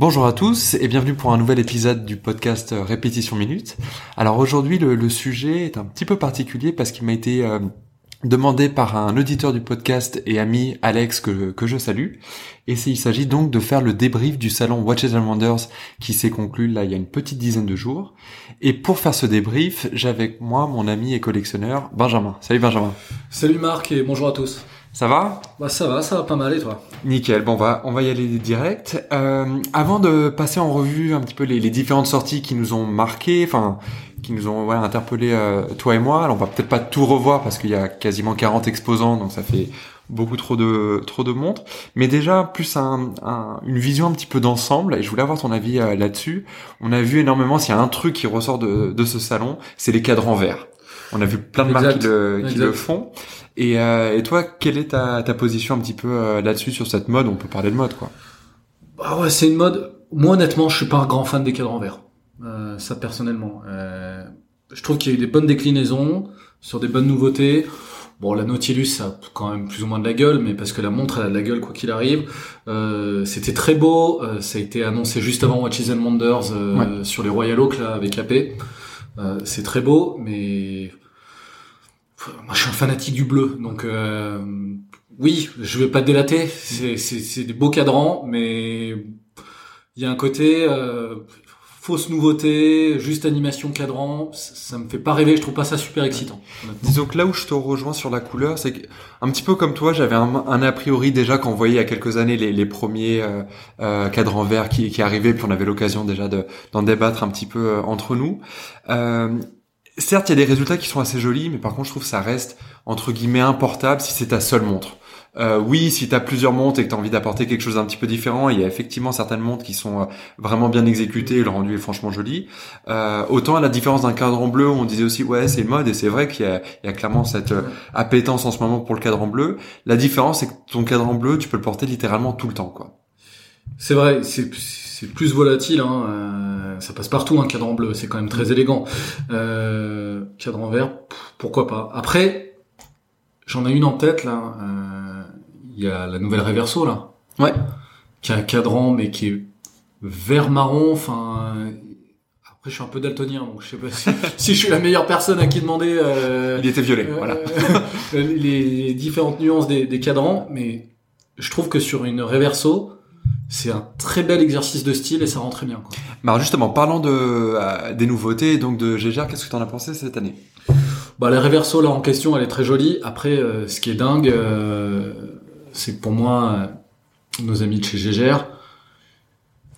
Bonjour à tous et bienvenue pour un nouvel épisode du podcast euh, Répétition Minute. Alors aujourd'hui le, sujet est un petit peu particulier parce qu'il m'a été euh, demandé par un auditeur du podcast et ami Alex que, que je salue. Et il s'agit donc de faire le débrief du salon Watches and Wonders qui s'est conclu là il y a une petite dizaine de jours. Et pour faire ce débrief, j'ai avec moi mon ami et collectionneur Benjamin. Salut Benjamin. Salut Marc et bonjour à tous. Ça va Bah ça va, ça va pas mal et toi Nickel. Bon, on va on va y aller direct. Euh, avant de passer en revue un petit peu les, les différentes sorties qui nous ont marqué, enfin qui nous ont ouais, interpellé euh, toi et moi. Alors on va peut-être pas tout revoir parce qu'il y a quasiment 40 exposants, donc ça fait beaucoup trop de trop de montres. Mais déjà plus un, un, une vision un petit peu d'ensemble. Et je voulais avoir ton avis euh, là-dessus. On a vu énormément. S'il y a un truc qui ressort de, de ce salon, c'est les cadrans verts. On a vu plein de marques qui le, qui le font. Et, euh, et toi, quelle est ta, ta position un petit peu euh, là-dessus sur cette mode? On peut parler de mode, quoi. Bah ouais, c'est une mode. Moi, honnêtement, je suis pas un grand fan des cadrans verts. Euh, ça, personnellement. Euh, je trouve qu'il y a eu des bonnes déclinaisons sur des bonnes nouveautés. Bon, la Nautilus, ça a quand même plus ou moins de la gueule, mais parce que la montre, elle a de la gueule quoi qu'il arrive. Euh, C'était très beau. Euh, ça a été annoncé juste avant Watches and Wonders euh, sur les Royal Oak là avec AP. Euh, c'est très beau, mais moi, je suis un fanatique du bleu, donc euh, oui, je vais pas te délater. C'est des beaux cadrans, mais il y a un côté euh, fausse nouveauté, juste animation cadran. Ça, ça, me fait pas rêver. Je trouve pas ça super excitant. Disons que là où je te rejoins sur la couleur, c'est que un petit peu comme toi, j'avais un, a priori déjà quand voyait il y a quelques années les, premiers euh, euh, cadrans verts qui, qui arrivaient, puis on avait l'occasion déjà d'en débattre un petit peu euh, entre nous. Certes, il y a des résultats qui sont assez jolis, mais par contre, je trouve que ça reste entre guillemets importable si c'est ta seule montre. Euh, oui, si tu as plusieurs montres et que tu as envie d'apporter quelque chose d'un petit peu différent, il y a effectivement certaines montres qui sont euh, vraiment bien exécutées et le rendu est franchement joli. Euh, autant à la différence d'un cadran bleu, on disait aussi ouais c'est mode et c'est vrai qu'il y, y a, clairement cette euh, appétence en ce moment pour le cadran bleu. La différence c'est que ton cadran bleu, tu peux le porter littéralement tout le temps quoi. C'est vrai, c'est plus volatile. Hein. Euh, ça passe partout un cadran bleu, c'est quand même très élégant. Euh, cadran vert, pourquoi pas. Après, j'en ai une en tête là. Il y a la nouvelle Reverso là. Ouais. Qui a un cadran mais qui est vert marron. Enfin, après je suis un peu daltonien donc je sais pas si, si je suis la meilleure personne à qui demander. Euh, Il était violet, voilà. les différentes nuances des, des cadrans, mais je trouve que sur une Reverso c'est un très bel exercice de style et ça rend très bien. Quoi. Bah justement, parlant de euh, des nouveautés, donc de Gégère, qu'est-ce que tu en as pensé cette année? Bah la Reverso là en question, elle est très jolie. Après, euh, ce qui est dingue, euh, c'est que pour moi, nos amis de chez Gégère,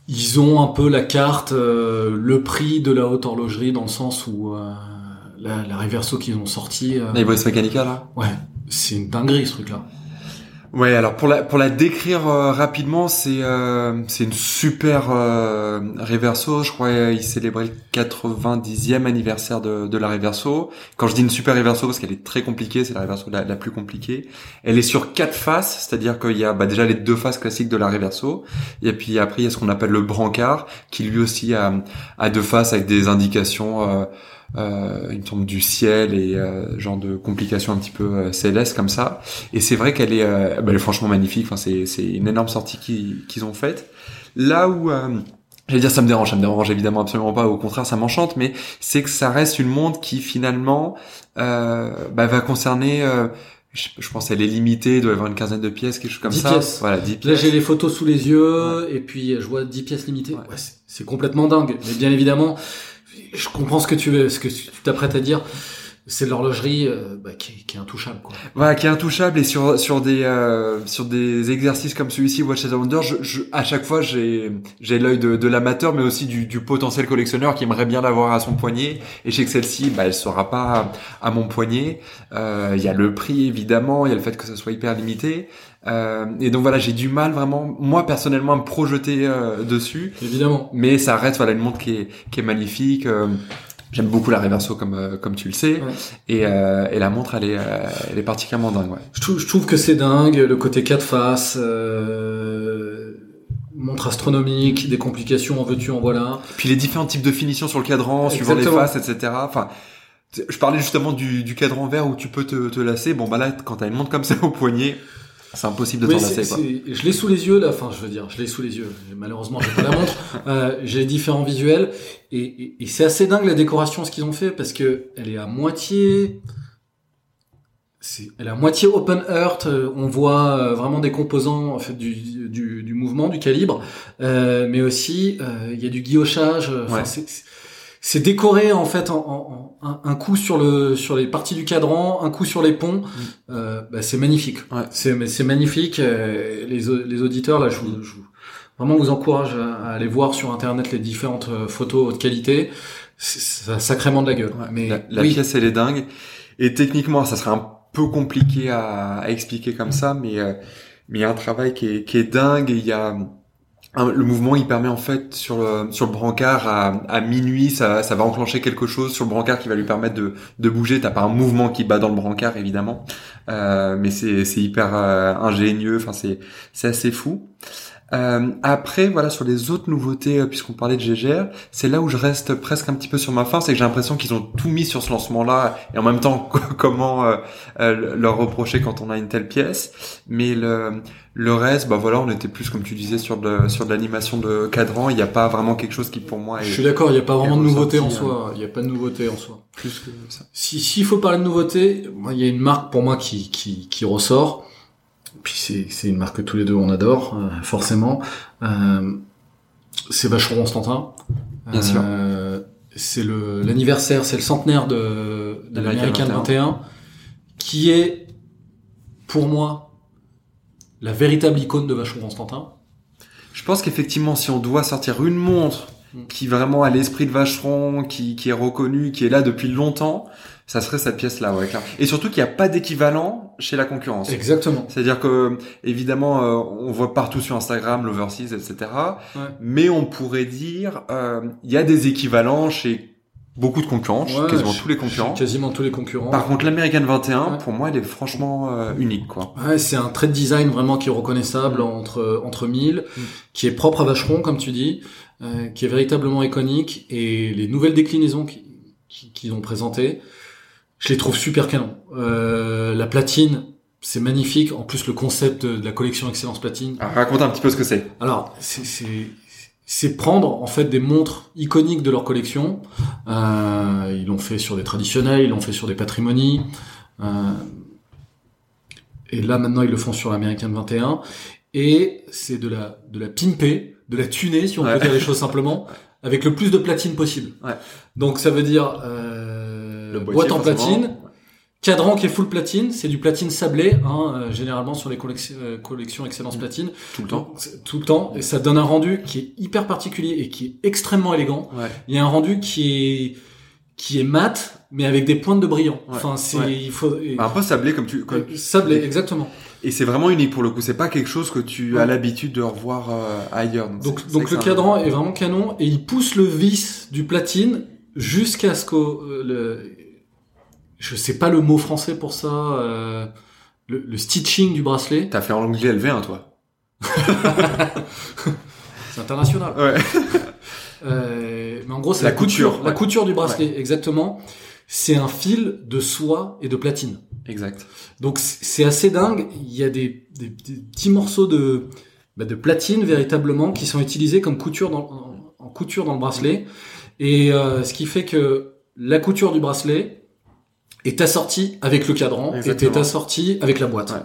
ils ont un peu la carte, le prix de la haute horlogerie dans le sens où la, la Reverso qu'ils ont sorti. La Ibris Mechanica là? Ouais, c'est une dinguerie ce truc-là. Ouais, alors pour la pour la décrire euh, rapidement, c'est euh, c'est une super euh, Reverso. Je crois il célébrait le 90e anniversaire de de la Reverso. Quand je dis une super Reverso, parce qu'elle est très compliquée, c'est la Reverso la, la, plus compliquée. Elle est sur quatre faces, c'est-à-dire qu'il y a bah, déjà les deux faces classiques de la Reverso, et puis après il y a ce qu'on appelle le brancard, qui lui aussi a, a deux faces avec des indications. Euh, une tombe du ciel et euh, genre de complications un petit peu euh, célestes comme ça. Et c'est vrai qu'elle est, euh, bah, elle est franchement magnifique. Enfin, c'est c'est une énorme sortie qu'ils qu'ils ont faite. Là où euh, J'allais dire ça me dérange, ça me dérange évidemment absolument pas, au contraire ça m'enchante, mais c'est que ça reste une montre qui finalement euh, bah, va concerner euh, je, je, pense qu'elle est limitée, il doit y avoir une quinzaine de pièces, quelque chose comme 10 ça. Pièces. Voilà, 10 pièces. Là, j'ai les photos sous les yeux, ouais. et puis je vois 10 pièces limitées. Ouais. Ouais, c'est complètement dingue. Mais bien évidemment, je comprends ce que tu veux, ce que tu t'apprêtes à dire. C'est de l'horlogerie euh, bah, qui, qui, est intouchable. Quoi. Voilà, qui est intouchable et sur sur des euh, sur des exercices comme celui-ci, Watch as Wonder, je, je, à chaque fois j'ai j'ai l'œil de, de l'amateur, mais aussi du, du, potentiel collectionneur qui aimerait bien l'avoir à son poignet. Et je sais que celle-ci, bah, elle sera pas à, à mon poignet. Euh, il y a le prix évidemment, il y a le fait que ça soit hyper limité. Euh, et donc voilà, j'ai du mal vraiment, moi personnellement, à me projeter euh, dessus. Évidemment. Mais ça reste voilà une montre qui est qui est magnifique J'aime beaucoup la Reverso comme euh, comme tu le sais Ouais. et, euh, et la montre elle est euh, elle est particulièrement dingue ouais. Je trouve, je trouve que c'est dingue, le côté quatre faces, euh, montre astronomique, des complications, en veux-tu, en voilà. Puis les différents types de finitions sur le cadran, suivant les faces, etc. Enfin, je parlais justement du, du cadran vert où tu peux te, te lasser. Bon bah là, quand t'as une montre comme ça au poignet, c'est impossible de t'en lasser quoi. je l'ai sous les yeux là, enfin je veux dire, je l'ai sous les yeux. Malheureusement, j'ai pas la montre. Euh, j'ai différents visuels et, et- et c'est assez dingue la décoration ce qu'ils ont fait parce que elle est à moitié, elle est à moitié open earth. euh, On voit euh, vraiment des composants en fait du, du, du mouvement, du calibre, euh, mais aussi euh, il y a du guillochage. enfin, Ouais. c'est- c'est- décoré en fait en, en- en- un, coup sur le sur les parties du cadran, un coup sur les ponts. Euh, bah, c'est magnifique. Ouais. C'est mais c'est magnifique. euh, les au- les auditeurs là, je vous, je vous- vraiment vous encourage à, à aller voir sur internet les différentes euh, photos haute qualité. Ça sacrément de la gueule. Ouais, mais la la oui, pièce elle est dingue. Et techniquement, ça serait un peu compliqué à, à expliquer comme ça, mais euh, mais il y a un travail qui est, qui est dingue. Et il y a un- le mouvement, il permet en fait sur le sur le brancard à, à minuit, ça, va enclencher quelque chose sur le brancard qui va lui permettre de, de bouger. T'as pas un mouvement qui bat dans le brancard évidemment, euh, mais c'est hyper euh, ingénieux. Enfin c'est assez fou. Euh, après, voilà, sur les autres nouveautés, euh, puisqu'on parlait de GGR, c'est là où je reste presque un petit peu sur ma fin, c'est que j'ai l'impression qu'ils ont tout mis sur ce lancement-là, et en même temps, comment euh, euh, leur reprocher quand on a une telle pièce. Mais le, le reste, bah voilà, on était plus, comme tu disais, sur de, sur de l'animation de cadran. Il n'y a pas vraiment quelque chose qui, pour moi, est je suis d'accord. Il n'y a pas vraiment de nouveauté en soi. Il n'y a pas de nouveauté en soi. plus que ça. Si s'il faut parler de nouveauté, il y a une marque pour moi qui qui, qui ressort. Puis c'est une marque que tous les deux on adore euh, forcément. Euh, c'est Vacheron Constantin. Bien sûr. Euh, C'est le l'anniversaire, c'est le centenaire de, de l'American 21, qui est pour moi la véritable icône de Vacheron Constantin. Je pense qu'effectivement, si on doit sortir une montre Mm. qui vraiment a l'esprit de Vacheron, qui, qui est reconnue, qui est là depuis longtemps, ça serait cette pièce-là, ouais, clair. Et surtout qu'il n'y a pas d'équivalent chez la concurrence. Exactement. C'est-à-dire que, évidemment, euh, on voit partout sur Instagram l'overseas, etc. Ouais. Mais on pourrait dire, euh, il y a des équivalents chez beaucoup de concurrents, Ouais, quasiment tous les concurrents. Quasiment tous les concurrents. Par contre, l'American 21, Ouais. pour moi, elle est franchement euh, unique, quoi. Ouais, c'est un trait de design vraiment qui est reconnaissable entre entre mille, Mm. qui est propre à Vacheron comme tu dis, euh, qui est véritablement iconique et les nouvelles déclinaisons qui- qui- qu'ils ont présentées, je les trouve super canon. Euh, la platine, c'est magnifique. En plus, le concept de, la collection Excellence Platine. Alors, raconte un petit peu ce que c'est. Alors, c'est c'est c'est prendre en fait des montres iconiques de leur collection. Euh, ils l'ont fait sur des traditionnels, ils l'ont fait sur des patrimonies. Euh, et là maintenant ils le font sur l'American 21. Et c'est de la de la pimper, de la tuner si on Ouais. peut dire les choses simplement, avec le plus de platine possible. Ouais. Donc ça veut dire euh, Le boîtier, boîte en platine, cadran qui est full platine, c'est du platine sablé, hein, euh, généralement sur les collections, euh, collections Excellence Platine. Tout le temps. Donc, tout le temps, et ça donne un rendu qui est hyper particulier et qui est extrêmement élégant. Ouais. Il y a un rendu qui est qui est mat, mais avec des pointes de brillant. Ouais. Enfin, c'est il faut et- Un peu sablé, comme tu, comme- euh, sablé, exactement. Et c'est vraiment unique pour le coup. C'est pas quelque chose que tu Ouais. as l'habitude de revoir euh, ailleurs. Donc donc c'est le cadran est vraiment canon et il pousse le vis du platine jusqu'à ce que euh, le je sais pas le mot français pour ça euh, le, le stitching du bracelet. T'as fait en anglais LV1, toi. C'est international. Ouais. Euh, mais en gros, c'est La la, couture, couture, la couture du bracelet, exactement. C'est un fil de soie et de platine. Exact. Donc c'est assez dingue. Il y a des, des- des petits morceaux de, bah, de platine véritablement qui sont utilisés comme couture dans, en, en couture dans le bracelet. Et euh, ce qui fait que la couture du bracelet est assortie avec le cadran et Exactement. est assortie avec la boîte. Ouais.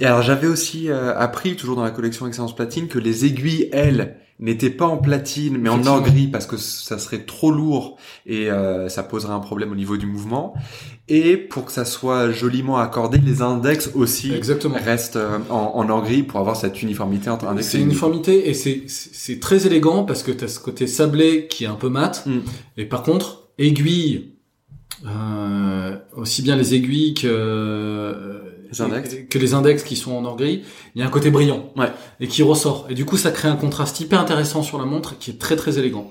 Et alors j'avais aussi euh, appris, toujours dans la collection Excellence Platine, que les aiguilles, elles, n'étaient pas en platine, mais en or gris, parce que ça serait trop lourd et euh, ça poserait un problème au niveau du mouvement. Et pour que ça soit joliment accordé, les index aussi Exactement. restent euh, en, en or gris pour avoir cette uniformité entre index C'est et une uniformité et c'est très élégant parce que tu as ce côté sablé qui est un peu mat. Mm. Et par contre, aiguille, euh, aussi bien les aiguilles que, euh, Les index. que les index qui sont en or gris, il y a un côté brillant Ouais. et qui ressort. Et du coup, ça crée un contraste hyper intéressant sur la montre qui est très très élégant.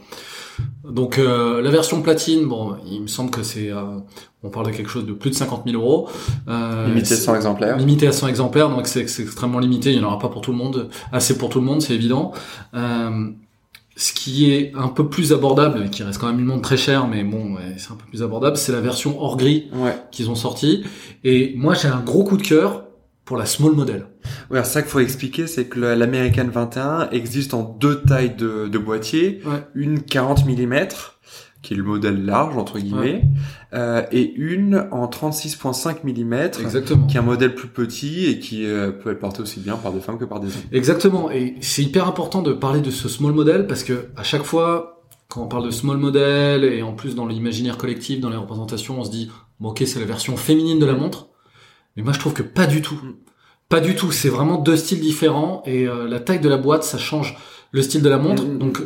Donc euh, la version platine, bon, il me semble que c'est, euh, on parle de quelque chose de plus de 50 000 euros. Euh, limité à 100 exemplaires. Limité à 100 exemplaires, donc c'est extrêmement limité. Il n'y en aura pas pour tout le monde, assez pour tout le monde, c'est évident. Ce qui est un peu plus abordable, qui reste quand même une montre très chère, mais bon, c'est un peu plus abordable, c'est la version hors gris qu'ils ont sorti. Et moi, j'ai un gros coup de cœur pour la small model. Ouais, ça qu'il faut expliquer, c'est que l'American 21 existe en deux tailles de, de boîtier, une 40 mm qui est le modèle large entre guillemets, euh, et une en 36.5 mm, Exactement. qui est un modèle plus petit et qui euh, peut être porté aussi bien par des femmes que par des hommes. Exactement, et c'est hyper important de parler de ce small model parce que à chaque fois quand on parle de small model et en plus dans l'imaginaire collectif, dans les représentations, on se dit bon ok c'est la version féminine de la montre, mais moi je trouve que pas du tout. Pas du tout, c'est vraiment deux styles différents et euh, la taille de la boîte ça change le style de la montre. Mm, mm, mm. Donc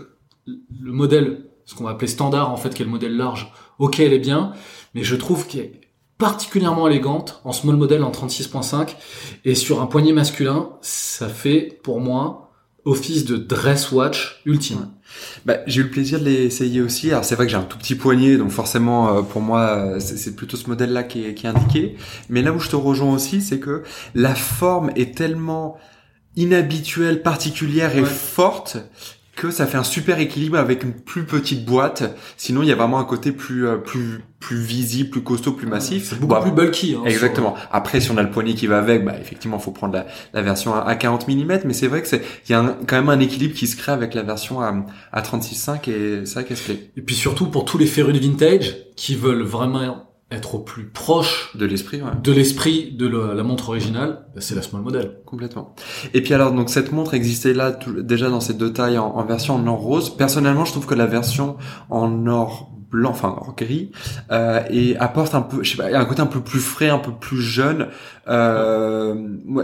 le modèle ce qu'on va appeler standard en fait, qui est le modèle large, ok, elle est bien, mais je trouve qu'elle est particulièrement élégante en small model en 36.5 et sur un poignet masculin, ça fait pour moi office de dress watch ultime. Bah, j'ai eu le plaisir de l'essayer aussi. Alors c'est vrai que j'ai un tout petit poignet, donc forcément euh, pour moi c'est plutôt ce modèle-là qui est, qui est indiqué. Mais là où je te rejoins aussi, c'est que la forme est tellement inhabituelle, particulière et forte que ça fait un super équilibre avec une plus petite boîte. Sinon, il y a vraiment un côté plus euh, plus plus visible, plus costaud, plus massif. C'est beaucoup bah, plus bulky. Hein, exactement. Après, si on a le poignet qui va avec, bah effectivement, faut prendre la, la version à 40 mm. Mais c'est vrai que c'est il y a quand même un équilibre qui se crée avec la version à, à 36.5 et qu'elle se fait. Et puis surtout pour tous les férus de vintage qui veulent vraiment être au plus proche de l'esprit ouais. de l'esprit de la, montre originale bah, c'est la small model. Complètement. Et puis alors donc cette montre existait là déjà dans ces deux tailles en, version en or rose. Personnellement je trouve que la version en or blanc enfin or gris euh, et apporte un peu je sais pas un côté un peu plus frais un peu plus jeune. Euh,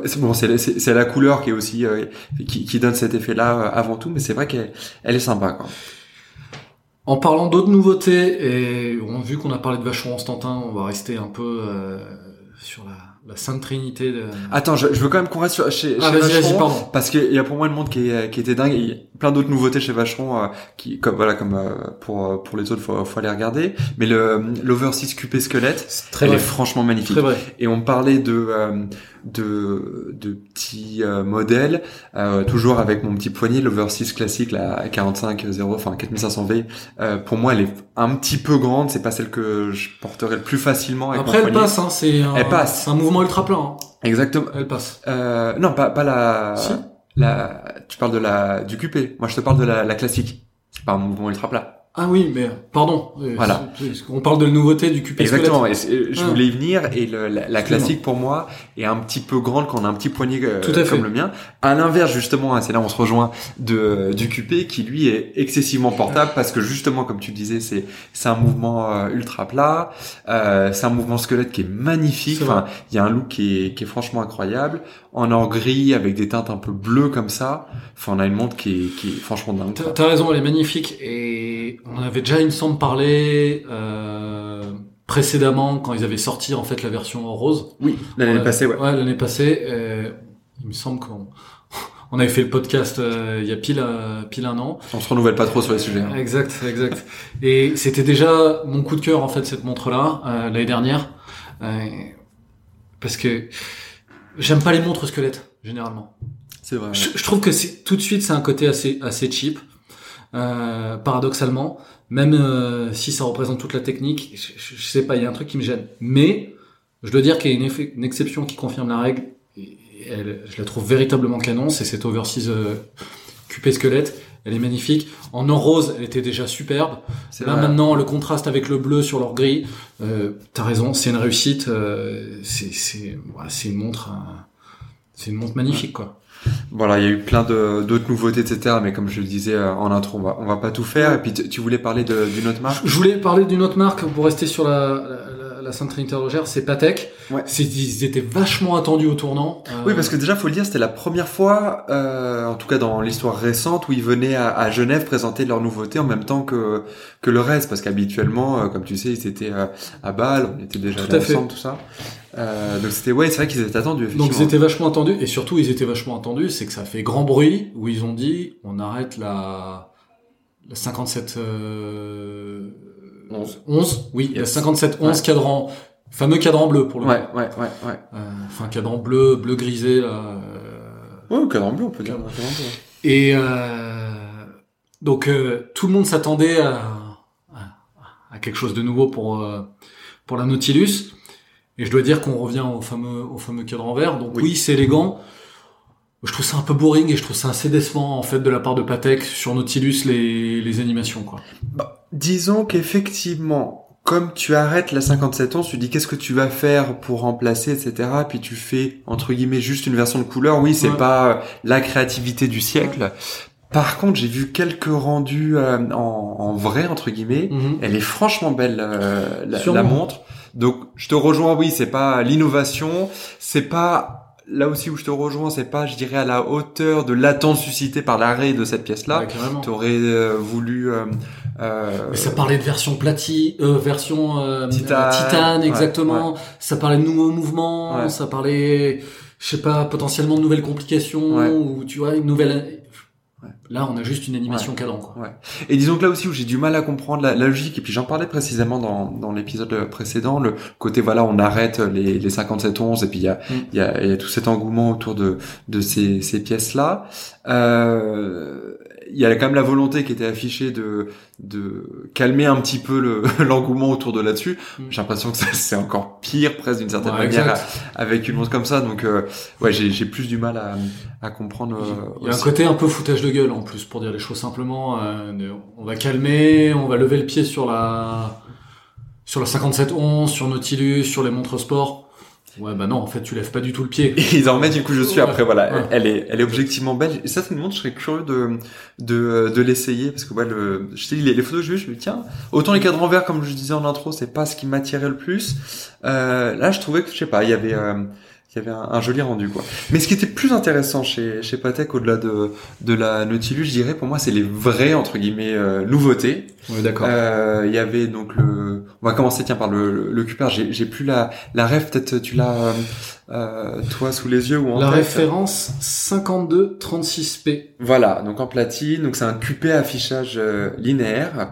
c'est bon c'est c'est la couleur qui est aussi euh, qui, qui, donne cet effet là euh, avant tout mais c'est vrai qu'elle elle est sympa quoi en parlant d'autres nouveautés, et on, vu qu'on a parlé de Vacheron Constantin, on va rester un peu euh, sur la, la Sainte Trinité. De... Attends, je, je, veux quand même qu'on reste sur, chez, ah, Vacheron, parce qu'il y a pour moi le monde qui, est, qui était dingue. Plein d'autres nouveautés chez Vacheron, euh, qui, comme voilà, comme euh, pour pour les autres, faut, faut aller regarder. Mais le l'Oversize QP squelette, très elle est franchement magnifique. Très vrai. Et on parlait de de, de petits euh, modèles, euh, toujours avec mon petit poignet, l'Oversize classique, la 45-0, enfin 4500V. Euh, pour moi, elle est un petit peu grande, c'est pas celle que je porterai le plus facilement. Avec Après, elle passe, hein, c'est un, elle passe. un mouvement ultra plein. Hein. Exactement. Elle passe. Euh, non, pas, pas la, la, tu parles de la, du QP. Moi, je te parle de la, la classique. C'est pas un mouvement ultra plat. Ah oui, mais pardon. Voilà. On parle de la nouveauté du QP Exactement. Et je ah. voulais y venir. Et le, la, classique pour moi est un petit peu grande quand on a un petit poignet euh, comme le mien. À l'inverse, justement, c'est là où on se rejoint de du QP qui lui est excessivement portable parce que justement, comme tu disais, c'est c'est un mouvement euh, ultra plat. Euh, c'est un mouvement squelette qui est magnifique. Enfin, il y a un look qui est qui est franchement incroyable. En or gris avec des teintes un peu bleues comme ça. Enfin, on a une montre qui est qui est franchement dingue. T'as raison, elle est magnifique et on avait déjà, il me semble, parlé euh, précédemment quand ils avaient sorti en fait la version rose. Oui, l'année passée, ouais. Ouais, l'année passée. Euh, il me semble qu'on on avait fait le podcast euh, il y a pile euh, pile un an. On se renouvelle pas trop sur les sujets. Hein. Exact, exact. Et c'était déjà mon coup de cœur en fait cette montre là euh, l'année dernière parce que j'aime pas les montres squelettes généralement. C'est vrai. Je, je, trouve que c'est tout de suite c'est un côté assez assez cheap. Euh, paradoxalement, même euh, si ça représente toute la technique, je, je, sais pas, il y a un truc qui me gêne. Mais je dois dire qu'il y a une, une, exception qui confirme la règle. Et elle, je la trouve véritablement canon, c'est cette oversize euh, QP squelette. Elle est magnifique. En or rose, elle était déjà superbe. Là maintenant, le contraste avec le bleu sur l'or gris, euh, t'as raison, c'est une réussite. C'est voilà, une montre, c'est une montre magnifique quoi. Voilà, il y a eu plein d'autres nouveautés, etc. Mais comme je le disais euh, en intro, on va, on va pas tout faire. Et puis tu voulais parler d'une autre marque? Je voulais parler d'une autre marque pour rester sur la, la, la Sainte Trinité c'est Patek. Ouais. Ils étaient vachement attendus au tournant. Oui, parce que déjà, faut le dire, c'était la première fois, euh, en tout cas dans l'histoire récente, où ils venaient à, à, Genève présenter leurs nouveautés en même temps que que le reste, parce qu'habituellement, euh, comme tu sais, ils étaient euh, à Bâle, on était déjà tout ensemble, tout ça. Euh, donc c'était ouais, c'est vrai qu'ils étaient attendus. Donc ils étaient vachement attendus et surtout ils étaient vachement attendus, c'est que ça fait grand bruit où ils ont dit on arrête la la 57 euh, 11. 11, oui, Yes. 57 11 Ouais. cadran, fameux cadran bleu pour le Ouais, coup. ouais, ouais, ouais. Euh, enfin cadran bleu, bleu grisé là. euh, Ouais, au cadran bleu, on peut dire. Cadran. cadran bleu. Et euh, donc tout le monde s'attendait à, quelque chose de nouveau pour pour la Nautilus. Et je dois dire qu'on revient au fameux au fameux cadran vert. Donc Oui. oui, c'est élégant. Je trouve ça un peu boring et je trouve ça assez décevant en fait de la part de Patek sur Nautilus les les animations quoi. Bah, disons qu'effectivement, comme tu arrêtes la 57 11, tu dis qu'est-ce que tu vas faire pour remplacer, etc. Puis tu fais entre guillemets juste une version de couleur. Oui, c'est Ouais. pas euh, la créativité du siècle. Par contre, j'ai vu quelques rendus euh, en, en vrai entre guillemets. Elle est franchement belle euh, la, la montre. Donc je te rejoins. Oui, c'est pas l'innovation, c'est pas là aussi où je te rejoins, c'est pas, je dirais, à la hauteur de l'attente suscitée par l'arrêt de cette pièce-là. Ouais, carrément. T'aurais euh, voulu. Euh, euh, Mais ça parlait de version plati, euh, version euh, Titane, ouais, exactement. Ça parlait de nouveaux mouvements, Ouais. ça parlait, je sais pas, potentiellement de nouvelles complications ou tu vois une nouvelle. Là, on a juste une animation cadran quoi. Et disons que là aussi où j'ai du mal à comprendre la, la logique, et puis j'en parlais précisément dans, dans l'épisode précédent, le côté voilà, on arrête les, les 57-11, et puis il y a, Mm. il y, a, y a tout cet engouement autour de, de ces, ces pièces-là. Euh, il y a quand même la volonté qui était affichée de, de calmer un petit peu le- l'engouement autour de là-dessus. Mm. J'ai l'impression que c'est encore pire presque d'une certaine Ouais, manière avec une montre comme ça. Donc euh, ouais, j'ai j'ai plus du mal à, à comprendre. euh, Il y a un aussi. côté un peu foutage de gueule en plus pour dire les choses simplement. euh, on va calmer, on va lever le pied sur la sur la 5711, sur Nautilus, sur les montres sport. Ouais bah non, en fait tu lèves pas du tout le pied. Et ils en remettent une couche dessus. Ouais, Après, voilà, ouais. elle est, elle est objectivement belle. Et ça, c'est une montre, je serais curieux de, de, de l'essayer parce que ouais, le, je sais, les, les photos que j'ai vues, je me dis tiens, autant les cadrans verts, comme je disais en intro, c'est pas ce qui m'attirait le plus. Euh, là, je trouvais que, je sais pas, il y avait, euh, il y avait un, un joli rendu, quoi. Mais ce qui était plus intéressant chez, chez Patek, au-delà de, de la Nautilus, je dirais, pour moi, c'est les vraies, entre guillemets, euh, nouveautés. Ouais d'accord. Euh, Il y avait donc le. On va commencer tiens par le le, le. J'ai j'ai plus la la rêve. Peut-être tu l'as euh, euh, toi sous les yeux ou en La tête. référence 5236P. Voilà. Donc en platine. Donc c'est un QP affichage euh, linéaire.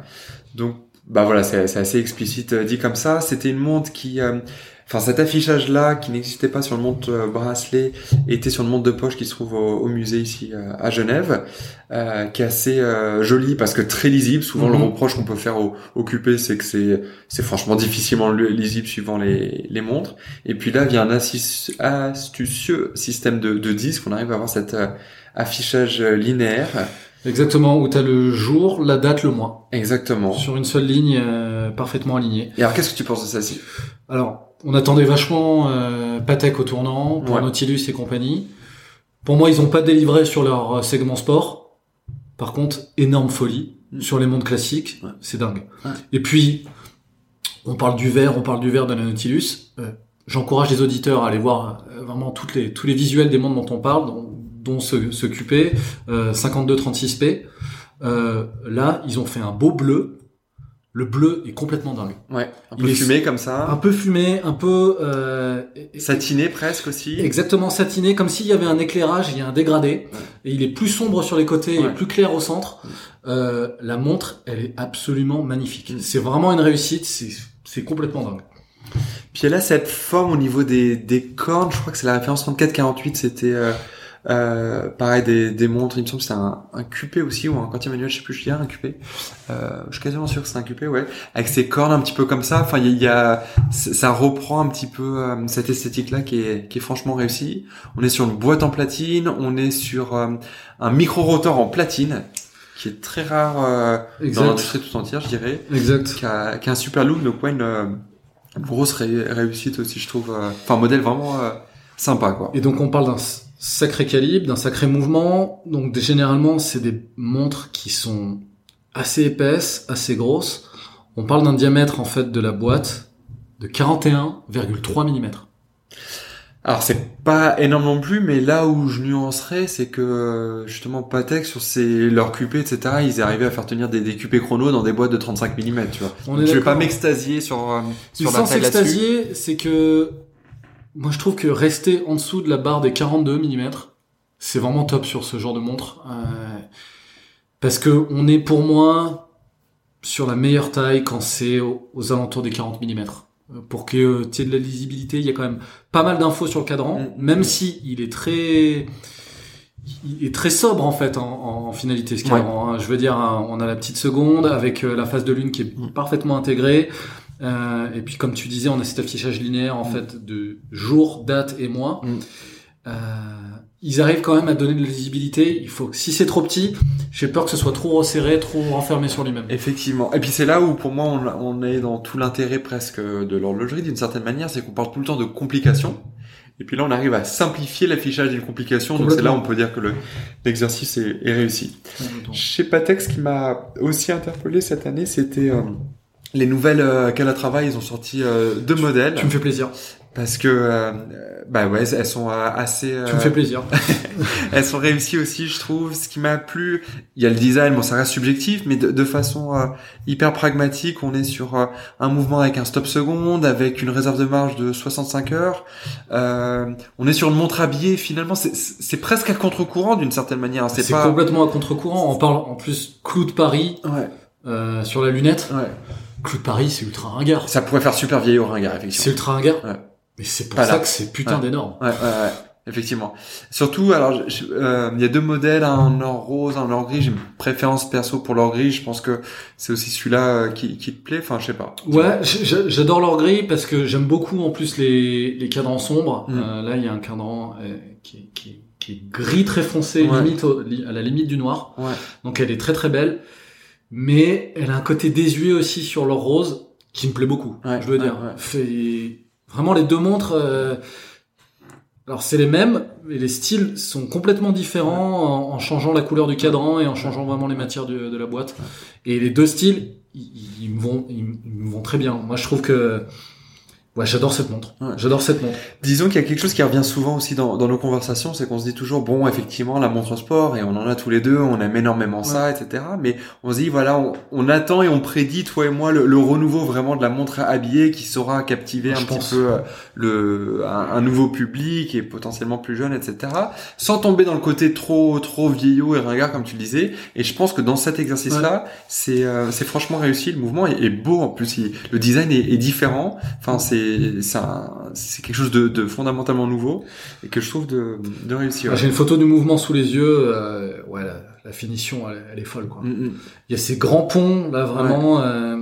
Donc bah voilà, c'est c'est assez explicite euh, dit comme ça. C'était une montre qui euh, Enfin, cet affichage-là, qui n'existait pas sur le montre euh, bracelet, était sur une montre de poche qui se trouve au, au musée ici euh, à Genève, euh, qui est assez euh, jolie parce que très lisible. Souvent, le Mhm. reproche qu'on peut faire au, au QP, c'est que c'est c'est franchement difficilement lisible suivant les, les montres. Et puis là, vient un astucieux système de, de disques. On arrive à avoir cet euh, affichage linéaire. Exactement, où t'as le jour, la date, le mois. Exactement. Sur une seule ligne euh, parfaitement alignée. Et alors, qu'est-ce que tu penses de ça ci Alors, on attendait vachement euh, Patek au tournant, pour Ouais. Nautilus et compagnie. Pour moi, ils ont pas délivré sur leur euh, segment sport. Par contre, énorme folie Mm. sur les mondes classiques, Ouais. c'est dingue. Ouais. Et puis, on parle du verre, on parle du verre de la Nautilus. Euh, J'encourage les auditeurs à aller voir euh, vraiment toutes les, tous les visuels des mondes dont on parle, dont, dont ce, ce QP, euh, 5236P. Euh, là, ils ont fait un beau bleu. Le bleu est complètement dingue. Ouais. Un Il peu est- fumé comme ça. Un peu fumé, un peu euh, Satiné presque aussi. exactement satiné, comme s'il y avait un éclairage, il y a un dégradé, Ouais. et il est plus sombre sur les côtés Ouais. et plus clair au centre. Euh, la montre, elle est absolument magnifique. C'est vraiment une réussite, c'est c'est complètement dingue. Puis elle a cette forme au niveau des, des cornes, je crois que c'est la référence 34-48, c'était euh, euh, pareil des, des montres, il me semble que c'est un, un QP aussi, ou un quantième manuel, je sais plus, je dirais un QP. Euh, je suis quasiment sûr que c'est un QP, ouais. Avec ses cornes un petit peu comme ça, enfin il y a, il y a- ça reprend un petit peu euh, cette esthétique-là qui est, qui est franchement réussie. On est sur une boîte en platine, on est sur euh, un micro-rotor en platine, qui est très rare euh, dans l'industrie tout entière, je dirais Exact. qui a, qui a un super look, donc ouais, une, euh, une grosse ré- réussite aussi, je trouve. euh, Enfin, modèle vraiment euh, sympa, quoi. Et donc on parle d'un sacré calibre, d'un sacré mouvement. Donc généralement c'est des montres qui sont assez épaisses, assez grosses. On parle d'un diamètre en fait de la boîte de 41,3 mm. Alors, c'est pas énorme non plus, mais là où je nuancerais, c'est que justement Patek sur ses leurs QP, etc., ils arrivaient à faire tenir des, des QP chrono dans des boîtes de 35 mm, tu vois. On Donc, je vais pas m'extasier sur euh, sur la taille là-dessus. s'extasier, c'est que moi je trouve que rester en dessous de la barre des 42 mm, c'est vraiment top sur ce genre de montre. Euh, Parce que on est pour moi sur la meilleure taille quand c'est aux, aux alentours des 40 mm. Euh, Pour que tu aies de la lisibilité, il y a quand même pas mal d'infos sur le cadran, Mm. même si il est très il est très sobre en fait en, en finalité ce cadran. hein. Je veux dire, hein, on a la petite seconde avec euh, la phase de lune qui est Mm. parfaitement intégrée. Euh, et puis comme tu disais, on a cet affichage linéaire en Mm. fait de jour, date et mois. Mm. Euh, ils arrivent quand même à donner de la lisibilité. Il faut, si c'est trop petit, j'ai peur que ce soit trop resserré, trop renfermé sur lui-même. Effectivement. Et puis c'est là où pour moi on, on est dans tout l'intérêt presque de l'horlogerie d'une certaine manière, c'est qu'on parle tout le temps de complications. Et puis là on arrive à simplifier l'affichage d'une complication, donc c'est là où on peut dire que le- l'exercice est, est réussi. Chez Patex, ce qui m'a aussi interpellé cette année, c'était euh, les nouvelles euh, Calatrava. Ils ont sorti euh, deux modèles Tu me fais plaisir. parce que euh, bah ouais, elles sont euh, assez. euh, Tu me fais plaisir. elles sont réussies aussi, je trouve. Ce qui m'a plu, il y a le design, bon, ça reste subjectif, mais de, de façon euh, hyper pragmatique, on est sur euh, un mouvement avec un stop seconde, avec une réserve de marge de 65 heures. Euh, on est sur une montre habillée. Finalement, c'est- presque à contre-courant d'une certaine manière. C'est C'est pas. complètement à contre-courant. On parle en plus clou de Paris Ouais, euh, sur la lunette. ouais. Clou de Paris, c'est ultra ringard. Ça pourrait faire super vieil au ringard, C'est effectivement. ultra ringard. Ouais. Mais c'est pour Voilà. ça que c'est putain Ouais. d'énorme. Ouais, ouais, ouais. Effectivement. Surtout, alors, euh, il y a deux modèles, un en or rose, un en or gris. J'ai une préférence perso pour l'or gris. Je pense que c'est aussi celui-là euh, qui, qui te plaît. Enfin, je sais pas. Ouais, j'adore leur gris parce que j'aime beaucoup en plus les, les cadrans sombres. Mm. Euh, là, il y a un cadran euh, qui, est, qui, est, qui est gris très foncé, Ouais. limite au- à la limite du noir. Ouais. Donc elle est très très belle. Mais elle a un côté désuet aussi sur leur rose qui me plaît beaucoup. Ouais, je veux dire. ouais. Fait- Vraiment les deux montres. euh, Alors c'est les mêmes, mais les styles sont complètement différents en, en changeant la couleur du cadran et en changeant vraiment les matières de la boîte. Et les deux styles, ils, ils me vont, ils me vont très bien. Moi, je trouve que, ouais, j'adore cette montre. Ouais. J'adore cette montre. Disons qu'il y a quelque chose qui revient souvent aussi dans, dans nos conversations, c'est qu'on se dit toujours, bon, effectivement, la montre sport, et on en a tous les deux, on aime énormément ça, etc. Mais on se dit, voilà, on, on attend et on prédit, toi et moi, le, le renouveau vraiment de la montre habillée qui saura captiver Je un pense. petit peu euh, le, un, un nouveau public et potentiellement plus jeune, etc. Sans tomber dans le côté trop, trop vieillot et ringard, comme tu le disais. Et je pense que dans cet exercice-là, c'est, euh, c'est franchement réussi. Le mouvement est, est beau, en plus, il- le design est, est différent. Enfin, c'est, c'est c'est quelque chose de, de fondamentalement nouveau et que je trouve de, de réussir. J'ai une photo du mouvement sous les yeux. euh, ouais, la, la finition, elle, elle est folle, quoi. Mm, mm. Il y a ces grands ponts, là, vraiment, euh,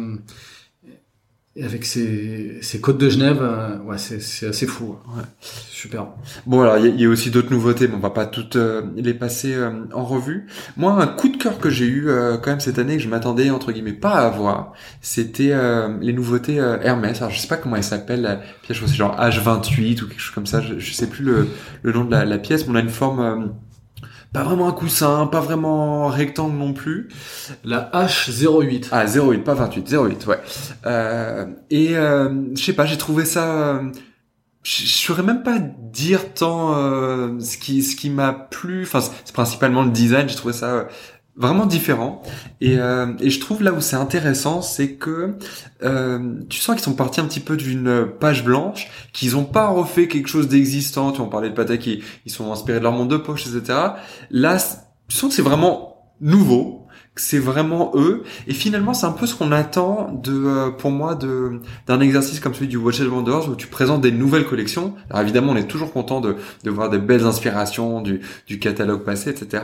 avec ces, ces côtes de Genève. euh, ouais, c'est, c'est assez fou. Ouais. C'est super. Bon, alors il y, y a aussi d'autres nouveautés, mais on va pas toutes euh, les passer euh, en revue. Moi, un coup de cœur que j'ai eu euh, quand même cette année que je m'attendais entre guillemets pas à avoir, c'était euh, les nouveautés euh, Hermès. Alors je sais pas comment elle s'appelle la pièce, je crois que c'est genre H28 ou quelque chose comme ça. Je, je sais plus le, le nom de la, la pièce, mais on a une forme euh, pas vraiment un coussin, pas vraiment rectangle non plus. La H08. Ah 08, pas 28, 08, ouais. Euh, et euh, je sais pas, j'ai trouvé ça. euh, je saurais même pas dire tant euh, ce qui ce qui m'a plu. Enfin, c'est- c'est principalement le design. J'ai trouvé ça euh, vraiment différent. Et, euh, et je trouve là où c'est intéressant, c'est que euh, tu sens qu'ils sont partis un petit peu d'une page blanche, qu'ils ont pas refait quelque chose d'existant. Tu vois, on parlait de Patek, ils, sont inspirés de leur monde de poche, etc. Là, tu sens que c'est vraiment nouveau c'est vraiment eux. Et finalement c'est un peu ce qu'on attend de euh, pour moi de d'un exercice comme celui du Watches Wonders où tu présentes des nouvelles collections. Alors évidemment on est toujours content de de voir des belles inspirations du du catalogue passé etc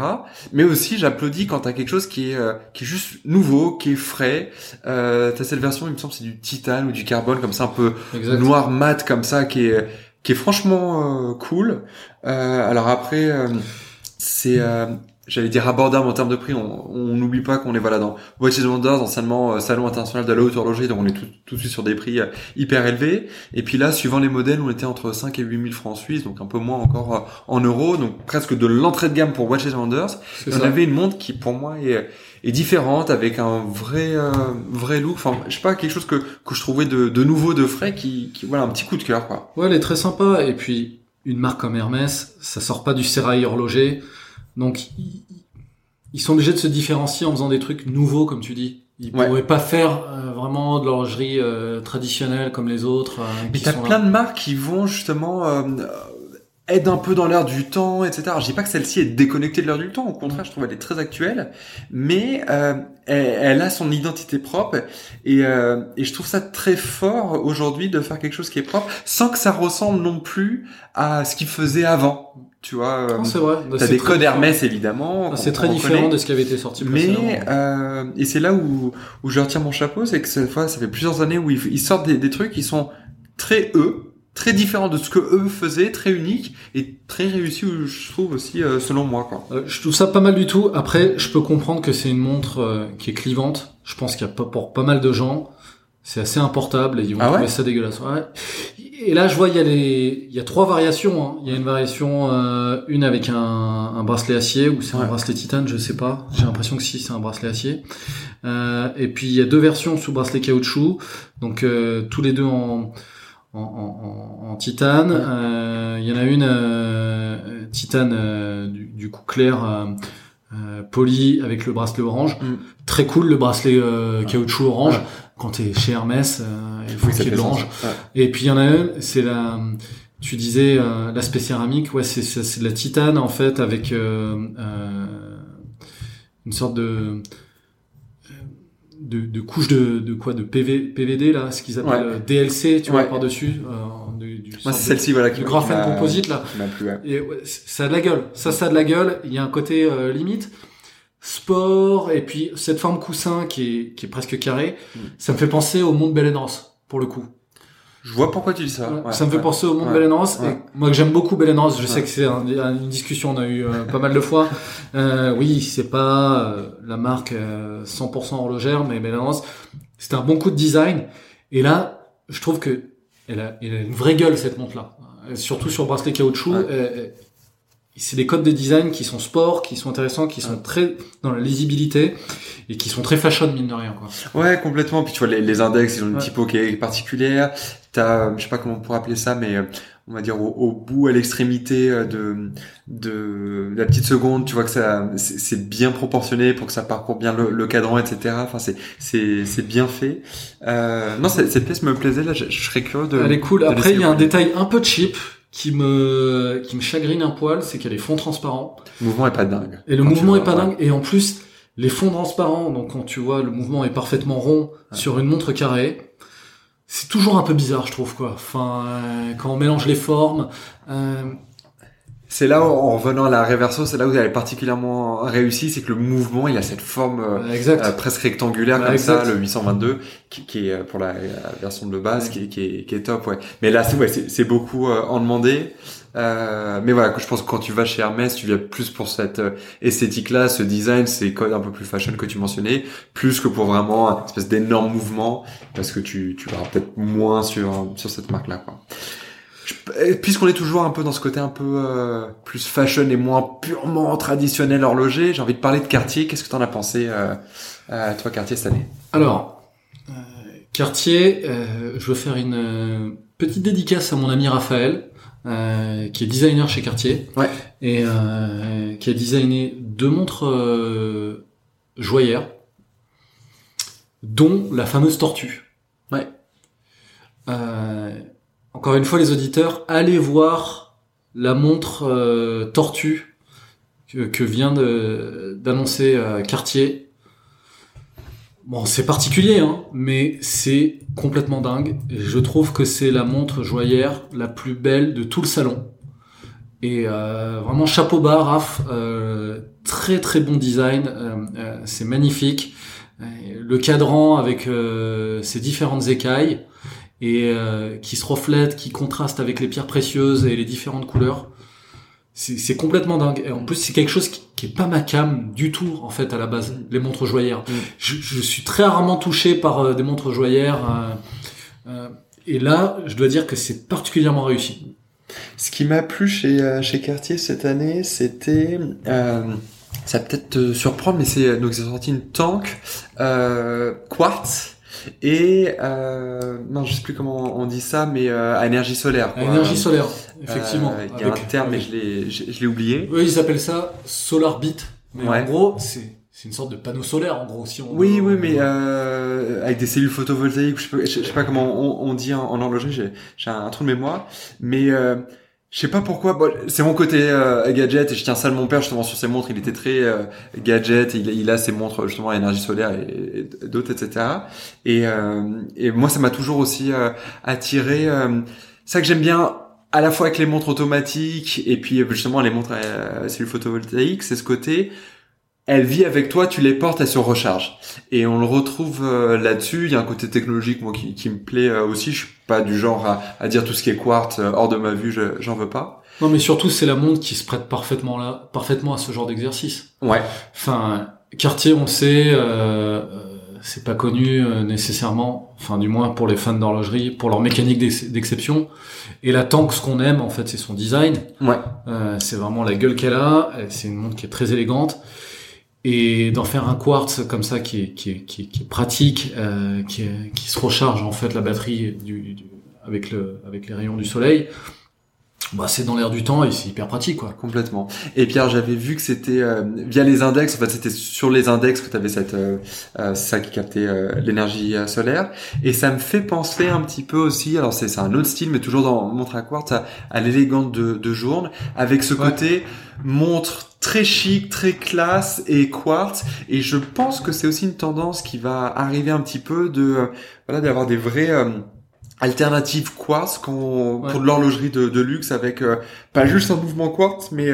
mais aussi j'applaudis quand t'as quelque chose qui est euh, qui est juste nouveau qui est frais. Euh, t'as cette version il me semble c'est du titane ou du carbone comme ça un peu noir mat comme ça qui est qui est franchement euh, cool. Euh, alors après euh, c'est euh, j'allais dire abordable en termes de prix. On n'oublie pas qu'on est voilà dans Watches and Wonders, anciennement euh, salon international de la haute horlogerie, donc on est tout, tout de suite sur des prix euh, hyper élevés. Et puis là, suivant les modèles, on était entre 5 et 8 000 francs suisses, donc un peu moins encore euh, en euros, donc presque de l'entrée de gamme pour Watches and Wonders. On avait une montre qui pour moi est, est différente avec un vrai euh, vrai look. Enfin, je sais pas quelque chose que que je trouvais de, de nouveau, de frais, qui, qui voilà un petit coup de cœur quoi. Ouais, elle est très sympa. Et puis, une marque comme Hermès, ça sort pas du sérail horloger. Donc, ils, sont obligés de se différencier en faisant des trucs nouveaux, comme tu dis. Ils Ouais. pourraient pas faire euh, vraiment de l'horlogerie euh, traditionnelle comme les autres. euh, Mais t'as là. plein de marques qui vont justement euh, aide un peu dans l'air du temps, etc. Alors, je dis pas que celle-ci est déconnectée de l'air du temps, au contraire, je trouve elle est très actuelle, mais euh, elle, elle, a son identité propre et, euh, et je trouve ça très fort aujourd'hui de faire quelque chose qui est propre sans que ça ressemble non plus à ce qu'il faisait avant. Tu vois, Non, c'est vrai. t'as C'est des codes différent. Hermès évidemment. C'est on- très différent connaît. de ce qui avait été sorti. Mais euh, et c'est là où où je retire mon chapeau, c'est que cette fois, ça fait plusieurs années où ils, ils sortent des, des trucs qui sont très eux, très différents de ce que eux faisaient, très uniques et très réussis, je trouve aussi euh, selon moi quoi. Euh, je trouve ça pas mal du tout. Après, je peux comprendre que c'est une montre euh, qui est clivante. Je pense qu'il y a pas pour pas mal de gens, c'est assez importable et ils vont Ah ouais trouver ça dégueulasse. Ouais. Et là, je vois il y a les, il y a trois variations. hein. Il y a une variation, euh, une avec un, un bracelet acier ou c'est un bracelet titane, je sais pas. J'ai l'impression que si c'est un bracelet acier. Euh, et puis il y a deux versions sous bracelet caoutchouc, donc euh, tous les deux en en, en, titane. Il y en a une titane du, du coup clair. poli avec le bracelet orange. Mm. Très cool le bracelet caoutchouc orange. Quand t'es chez Hermès, euh, il faut Oui, qu'il y ait de l'orange. Ouais. Et puis il y en a une, c'est la, tu disais euh, l'aspect céramique, ouais, c'est c'est de la titane en fait avec euh, euh, une sorte de de, de couche de, de quoi de PV, PVD là, ce qu'ils appellent Ouais. euh, DLC, tu vois Ouais. par dessus, euh, du, du Moi c'est celle-ci voilà qui graphène composite là. qui m'a plu. ouais. Et ouais, c- ça a de la gueule. Ça, ça a de la gueule. Il y a un côté euh, limite sport et puis cette forme coussin qui est qui est presque carrée. Mm. Ça me fait penser au monde Ross pour le coup. Je vois pourquoi tu dis ça. Ouais, ça me fait penser au monde Ouais. Et moi que j'aime beaucoup Ross, je sais que c'est un- une discussion on a eu euh, pas mal de fois. Euh, oui, c'est pas euh, la marque euh, 100% horlogère, mais Ross, c'est un bon coup de design. Et là, je trouve que elle a, elle a une vraie gueule cette montre là. Surtout sur bracelet caoutchouc. C'est des codes de design qui sont sport, qui sont intéressants, qui sont très dans la lisibilité et qui sont très fashion mine de rien quoi. Ouais, complètement. Puis tu vois, les, les index, ils ont une Ouais. typo qui est particulière. T'as, euh, je sais pas comment on pourrait appeler ça, mais euh, on va dire au, au bout, à l'extrémité euh, de, de la petite seconde, tu vois que ça, c'est c'est bien proportionné pour que ça parcourt bien le, le cadran, etc. Enfin, c'est, c'est, c'est bien fait. Euh, non, cette, cette pièce me plaisait. Là, je, je serais curieux de. Elle est cool. Après, il y a un détail un peu cheap qui me qui me chagrine un poil, c'est qu'il y a des fonds transparents. Le mouvement est pas dingue. Et le mouvement est pas dingue. Et en plus, les fonds transparents, donc quand tu vois le mouvement est parfaitement rond sur une montre carrée, c'est toujours un peu bizarre, je trouve quoi. Enfin, euh, quand on mélange les formes, euh, C'est là, en revenant à la reverso, c'est là où elle est particulièrement réussie, c'est que le mouvement, il a cette forme euh, exact. euh, presque rectangulaire comme exact. ça, le 822, qui, qui est euh, pour la, version de base, qui, est- qui, est, qui est top, ouais. Mais là, c'est ouais, beaucoup euh, en demander. Euh, mais voilà, je pense que quand tu vas chez Hermès, tu viens plus pour cette euh, esthétique-là, ce design, ces codes un peu plus fashion que tu mentionnais, plus que pour vraiment un espèce d'énorme mouvement, parce que tu, tu verras peut-être moins sur, sur cette marque-là, quoi. Puisqu'on est toujours un peu dans ce côté un peu euh, plus fashion et moins purement traditionnel horloger, j'ai envie de parler de Cartier. Qu'est-ce que t'en as pensé, euh, euh, toi, Cartier, cette année? Alors, euh, Cartier, euh, je veux faire une euh, petite dédicace à mon ami Raphaël, euh, qui est designer chez Cartier, Ouais. et euh, qui a designé deux montres euh, joaillères, dont la fameuse tortue. Ouais. Euh, encore une fois, les auditeurs, allez voir la montre euh, tortue que, vient d'annoncer euh, Cartier. Bon, c'est particulier, hein, mais c'est complètement dingue. Je trouve que c'est la montre joaillère la plus belle de tout le salon. Et euh, vraiment chapeau bas, Raph. Très très bon design. c'est magnifique. Le cadran avec ses différentes écailles et euh, qui se reflètent, qui contrastent avec les pierres précieuses et les différentes couleurs. C'est complètement dingue. Et en plus, c'est quelque chose qui, qui est pas ma cam du tout, en fait, à la base, les montres joaillères. Mm. Je, je suis très rarement touché par euh, des montres joaillères. euh, euh, et là, je dois dire que c'est particulièrement réussi. Ce qui m'a plu chez, euh, chez Cartier cette année, c'était... Euh, ça peut-être te surprendre, mais c'est donc ils ont sorti une tank euh, quartz et euh, non, je sais plus comment on dit ça, mais euh, à énergie solaire. Quoi. énergie solaire, effectivement. Euh, Il y a Avec- un terme, mais avec- je l'ai, je, l'ai oublié. Eux, ils appellent ça Solar Beat. Mais Ouais. en gros, c'est c'est une sorte de panneau solaire, en gros. Si on Oui, oui, mais euh, avec des cellules photovoltaïques, je sais pas, je sais pas comment on, on dit en, en horlogerie, j'ai, j'ai un trou de mémoire, mais euh, Je sais pas pourquoi. Bon, c'est mon côté euh, gadget et je tiens ça de mon père justement sur ses montres. Il était très euh, gadget. Il, il, a ses montres justement à énergie solaire et, d'autres, etc. Et, euh, et moi, ça m'a toujours aussi attiré. ça que j'aime bien à la fois avec les montres automatiques et puis justement les montres à cellules photovoltaïques, c'est ce côté elle vit avec toi, tu les portes, elle se recharge. Et on le retrouve euh, là-dessus. Il y a un côté technologique moi qui, qui me plaît euh, aussi. Je suis pas du genre à, à dire tout ce qui est quartz euh, hors de ma vue, j'en veux pas. Non, mais surtout c'est la montre qui se prête parfaitement là, parfaitement à ce genre d'exercice. Ouais. Enfin, Cartier, on sait, c'est pas connu nécessairement. Enfin, du moins pour les fans d'horlogerie, pour leur mécanique d'exception. Et la Tank, ce qu'on aime en fait, c'est son design. Ouais. c'est vraiment la gueule qu'elle a. C'est une montre qui est très élégante et d'en faire un quartz comme ça qui est, qui est, qui est, pratique, euh, qui, qui se recharge en fait la batterie du, du, avec, le, avec les rayons du soleil, bah, c'est dans l'air du temps et c'est hyper pratique quoi. Complètement. Et Pierre, j'avais vu que c'était euh, via les index, en fait c'était sur les index que tu avais cette euh, euh, ça qui captait l'énergie solaire et ça me fait penser un petit peu aussi alors c'est un autre style mais toujours dans montre à quartz à, l'élégante de, de journe avec ce côté montre très chic, très classe et quartz. Et je pense que c'est aussi une tendance qui va arriver un petit peu de euh, voilà d'avoir des vraies euh, alternatives quartz qu'on, pour de l'horlogerie de, de, luxe avec euh, pas juste un mouvement quartz, mais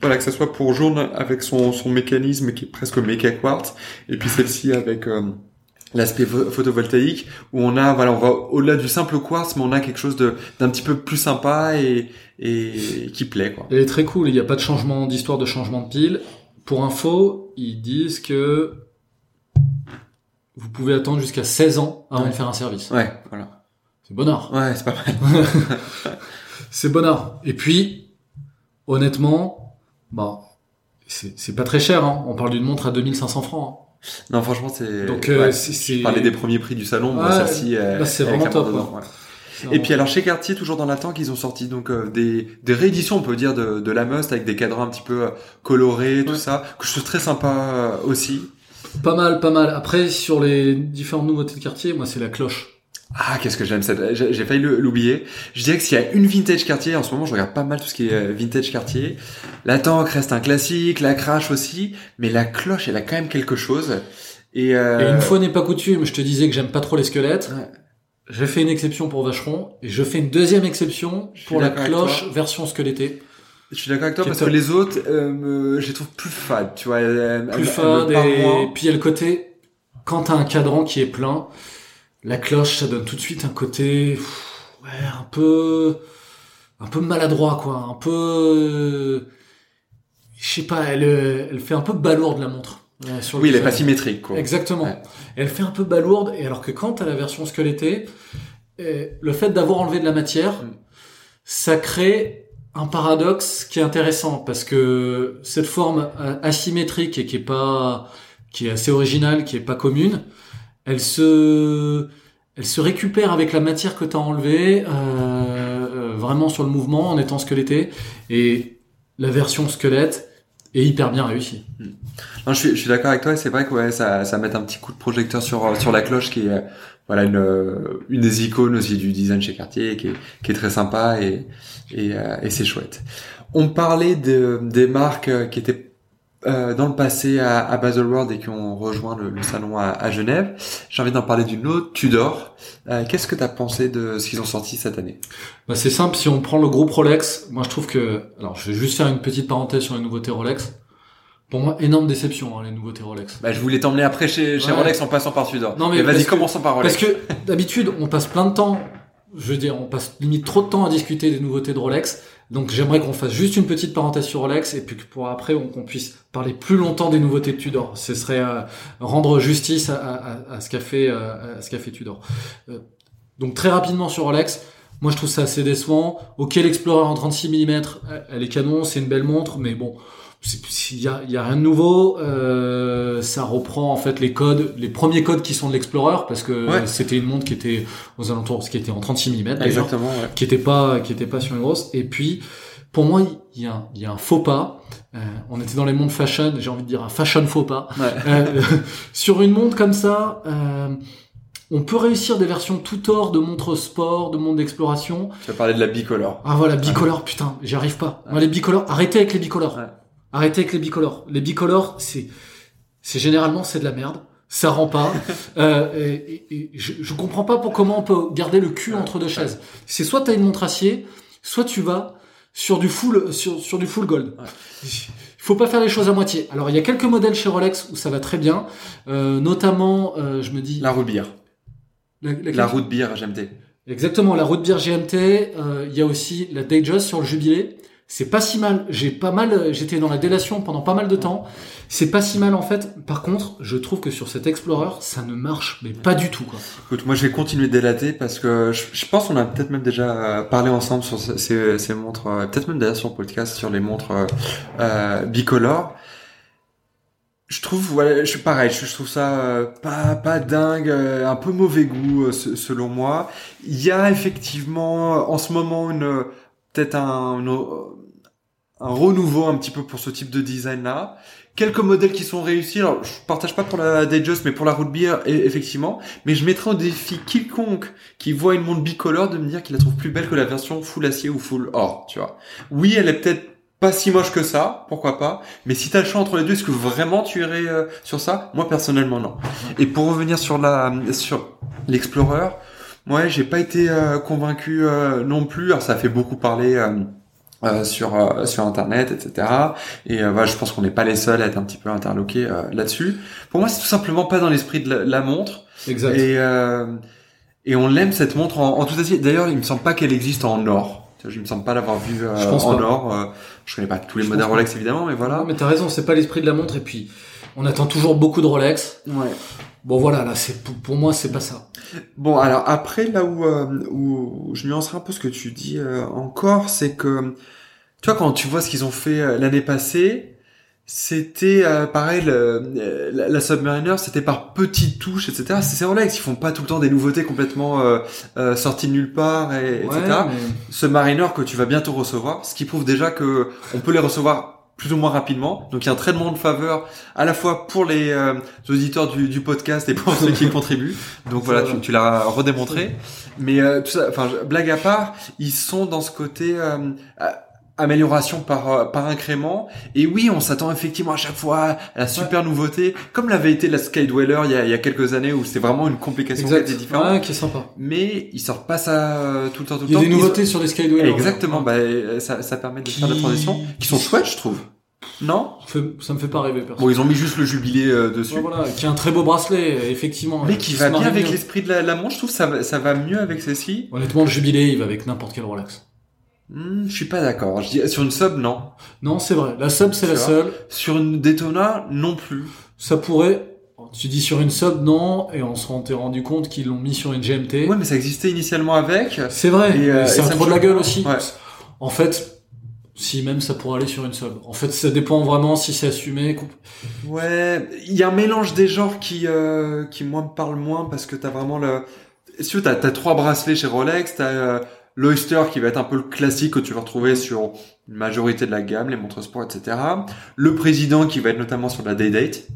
voilà que ça soit pour jaune avec son, son mécanisme qui est presque méca quartz et puis celle-ci avec l'aspect photovoltaïque où on a voilà on va au-delà du simple quartz mais on a quelque chose de d'un petit peu plus sympa et et qui plaît quoi. Elle est très cool, il n'y a pas de changement d'histoire de changement de pile. Pour info, ils disent que vous pouvez attendre jusqu'à 16 ans avant de faire un service. Ouais, voilà. C'est bonheur. Ouais, c'est pas mal. c'est bonheur. Et puis honnêtement, bon, c'est pas très cher hein. On parle d'une montre à 2500 francs. Hein. Non, franchement, c'est. Donc, euh, je parlais des premiers prix du salon. Ouais, celle-ci, c'est vraiment top. Et puis alors chez Cartier, toujours dans la tank, ils ont sorti donc euh, des, des rééditions, on peut dire, de, de la Must avec des cadrans un petit peu euh, colorés, tout ça, que je trouve très sympa aussi. Pas mal, pas mal. Après, sur les différentes nouveautés de Cartier, moi, c'est la cloche. Ah, qu'est-ce que j'aime cette. J'ai failli l'oublier. Je dirais que s'il y a une vintage Cartier, en ce moment, je regarde pas mal tout ce qui est vintage Cartier. La tank reste un classique, la crash aussi, mais la cloche, elle a quand même quelque chose. Et, euh... et une fois n'est pas coutume, je te disais que j'aime pas trop les squelettes. Ouais. J'ai fait une exception pour Vacheron et je fais une deuxième exception pour la cloche version squelettée. Je suis d'accord avec toi parce que les autres, euh, je les trouve plus fades, tu vois. plus fades et puis il y a le côté quand t'as un cadran qui est plein, la cloche, ça donne tout de suite un côté, ouais, un peu, un peu maladroit, quoi, un peu, je sais pas, elle, elle fait un peu balourde la montre. oui, elle est pas symétrique, quoi. Exactement. Elle fait un peu balourde, et alors que quand t'as la version squelettée, eh, le fait d'avoir enlevé de la matière, mm. ça crée un paradoxe qui est intéressant parce que cette forme asymétrique et qui est pas, qui est assez originale, qui est pas commune, elle se, elle se récupère avec la matière que tu as enlevée, euh, euh, vraiment sur le mouvement en étant squeletté. Et la version squelette est hyper bien réussie. Hmm. Non, je suis, je suis d'accord avec toi. C'est vrai que ouais, ça, ça met un petit coup de projecteur sur sur la cloche qui est voilà une une des icônes aussi du design chez Cartier qui est qui est très sympa et et, euh, c'est chouette. On parlait de, des marques qui étaient euh, dans le passé à, à Baselworld et qui ont rejoint le, salon à, Genève. J'ai envie d'en parler d'une autre, Tudor. Euh, Qu'est-ce que tu as pensé de ce qu'ils ont sorti cette année? Bah, C'est simple, si on prend le groupe Rolex, moi je trouve que... Alors je vais juste faire une petite parenthèse sur les nouveautés Rolex. Pour moi, énorme déception, hein, les nouveautés Rolex. Bah, je voulais t'emmener après chez, chez Rolex en passant par Tudor. Non mais, vas-y, commençons par Rolex. Parce que d'habitude, on passe plein de temps, je veux dire, on passe limite trop de temps à discuter des nouveautés de Rolex. Donc j'aimerais qu'on fasse juste une petite parenthèse sur Rolex et puis que pour après qu'on puisse parler plus longtemps des nouveautés de Tudor. Ce serait euh, rendre justice à, ce qu'a fait, euh, fait Tudor. Euh, donc très rapidement sur Rolex, moi je trouve ça assez décevant. Ok l'Explorer en 36 mm, elle est canon, c'est une belle montre, mais bon, il y a, y a, rien de nouveau. Euh, ça reprend en fait les codes, les premiers codes qui sont de l'Explorer parce que c'était une montre qui était aux alentours, qui était en 36 mm, exactement, qui était pas, qui était pas sur une grosse. Et puis, pour moi, il y a, y a un faux pas. Euh, on était dans les montres fashion, j'ai envie de dire un fashion faux pas. Euh, sur une montre comme ça, euh, on peut réussir des versions tout or de montres sport, de montres d'exploration. Tu vas parler de la bicolore. Ah voilà, bicolore, putain, j'y arrive pas. Moi, les bicolores, arrêtez avec les bicolores. Ouais. Arrêtez avec les bicolores. Les bicolores, c'est, c'est généralement c'est de la merde. Ça rend pas. euh, et, et- et je, je comprends pas pour comment on peut garder le cul entre deux chaises. C'est soit t'as une montre acier, soit tu vas sur du full, sur, sur du full gold. Il faut pas faire les choses à moitié. Alors il y a quelques modèles chez Rolex où ça va très bien, euh, notamment, euh, je me dis, La route beer. la- laquelle La route beer, GMT. Exactement, la route bière GMT. euh, Il y a aussi la Datejust sur le jubilé. C'est pas si mal. J'ai pas mal. J'étais dans la délation pendant pas mal de temps. C'est pas si mal en fait. Par contre, je trouve que sur cet Explorer, ça ne marche mais pas du tout. Quoi. Écoute, moi je vais continuer de délater parce que je, pense qu'on a peut-être même déjà euh, parlé ensemble sur ce- ces, montres, euh, peut-être même d'ailleurs sur le podcast sur les montres euh, euh, bicolores. Je trouve, voilà, je suis pareil, je, trouve ça pas pas dingue, un peu mauvais goût se- selon moi. Il y a effectivement en ce moment une peut-être un, un renouveau un petit peu pour ce type de design là. Quelques modèles qui sont réussis. Alors, je partage pas pour la Datejust, mais pour la Root Beer, e- effectivement. Mais je mettrai au défi quiconque qui voit une montre bicolore de me dire qu'il la trouve plus belle que la version full acier ou full or, tu vois. Oui, elle est peut-être pas si moche que ça, pourquoi pas. Mais si t'as le choix entre les deux, est-ce que vraiment tu irais euh, sur ça? Moi, personnellement, non. Et pour revenir sur la sur l'Explorer, ouais, j'ai pas été euh, convaincu euh, non plus. Alors, ça fait beaucoup parler. euh, sur euh, sur internet etc et euh, voilà je pense qu'on n'est pas les seuls à être un petit peu interloqués là-dessus pour moi c'est tout simplement pas dans l'esprit de la, la montre Exact. et et on l'aime cette montre en, en tout acier d'ailleurs il me semble pas qu'elle existe en or je me semble pas l'avoir pense en pas. or je connais pas tous les modèles Rolex évidemment mais voilà Non, mais t'as raison, c'est pas l'esprit de la montre. Et puis, on attend toujours beaucoup de Rolex. ouais Bon voilà, là, c'est pour, pour moi, c'est pas ça. Bon, alors après, là où, euh, où je nuancerai un peu ce que tu dis euh, encore, c'est que, tu vois, quand tu vois ce qu'ils ont fait euh, l'année passée, c'était euh, pareil, le- euh, la, la Submariner, c'était par petites touches, etc. C'est c'est Rolex, ils font pas tout le temps des nouveautés complètement euh, euh, sorties de nulle part, et, etc. Mais- Submariner que tu vas bientôt recevoir, ce qui prouve déjà que on peut les recevoir plus ou moins rapidement. Donc il y a un traitement de faveur à la fois pour les euh, auditeurs du, du podcast et pour ceux qui contribuent. Donc voilà, tu, tu l'as redémontré. Mais euh, tout ça, enfin blague à part, ils sont dans ce côté euh, amélioration par euh, par incrément. Et oui, on s'attend effectivement à chaque fois à la super nouveauté, comme l'avait été la Skydweller il y a, il y a quelques années où c'était vraiment une complication qui Exact. était différente. Ouais, qui est sympa. Mais ils sortent pas ça euh, tout le temps, tout le Il y a temps. des nouveautés sur les Skydweller. Exactement, bah, euh, ça, ça permet de Qui- faire la transition, qui sont chouettes, je trouve. Non? Ça me fait- pas rêver, perso. Bon, ils ont mis juste le jubilé euh, dessus. Ouais, voilà, qui a un très beau bracelet, effectivement. Mais qui va bien avec l'esprit de la, la montre, je trouve ça, va- ça va mieux avec celle-ci. Honnêtement, le jubilé, il va avec n'importe quel Rolex. Hmm, je suis pas d'accord. Je dis, sur une sub, non. Non, c'est vrai. La sub, c'est la vois. seule. Sur une Daytona, non plus. Ça pourrait. Tu dis sur une sub, non, et on se rend- rendu compte qu'ils l'ont mis sur une GMT. Ouais, mais ça existait initialement avec. C'est vrai. Et, euh, c'est un trop de la gueule aussi. Ouais. En fait, si même ça pourrait aller sur une sub. En fait, ça dépend vraiment si c'est assumé. Ouais, il y a un mélange des genres qui, euh, qui moi me parle moins parce que t'as vraiment le. Si tu t'as, t'as trois bracelets chez Rolex, t'as euh, l'Oyster qui va être un peu le classique que tu vas retrouver sur une majorité de la gamme, les montres sport, etc. Le président qui va être notamment sur la Day Date.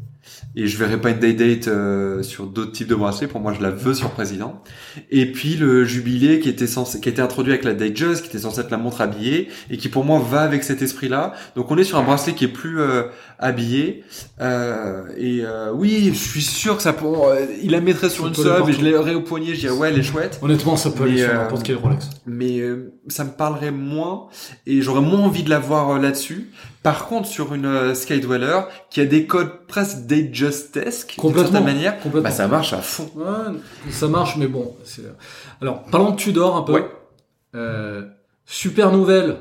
Et je verrai pas une Day Date euh, sur d'autres types de bracelets. Pour moi, je la veux sur président. Et puis le jubilé qui était censé, qui était introduit avec la Datejust, qui était censé être la montre habillée et qui pour moi va avec cet esprit-là. Donc on est sur un bracelet qui est plus euh, habillé. Euh, et euh, oui, je suis sûr que ça pour, euh, il la mettrait sur Ça une sub et je l'aurais au poignet. Je dirais ouais, elle est chouette. Honnêtement, ça peut aller sur euh, n'importe quel Rolex. Mais euh, ça me parlerait moins et j'aurais moins envie de la voir là-dessus. Par contre, sur une euh, Skydweller qui a des codes presque Datejust-esque d'une certaine manière, bah ça marche à fond. Ouais, ça marche, mais bon. c'est- Alors, parlons de Tudor un peu. Ouais. Euh, super nouvelle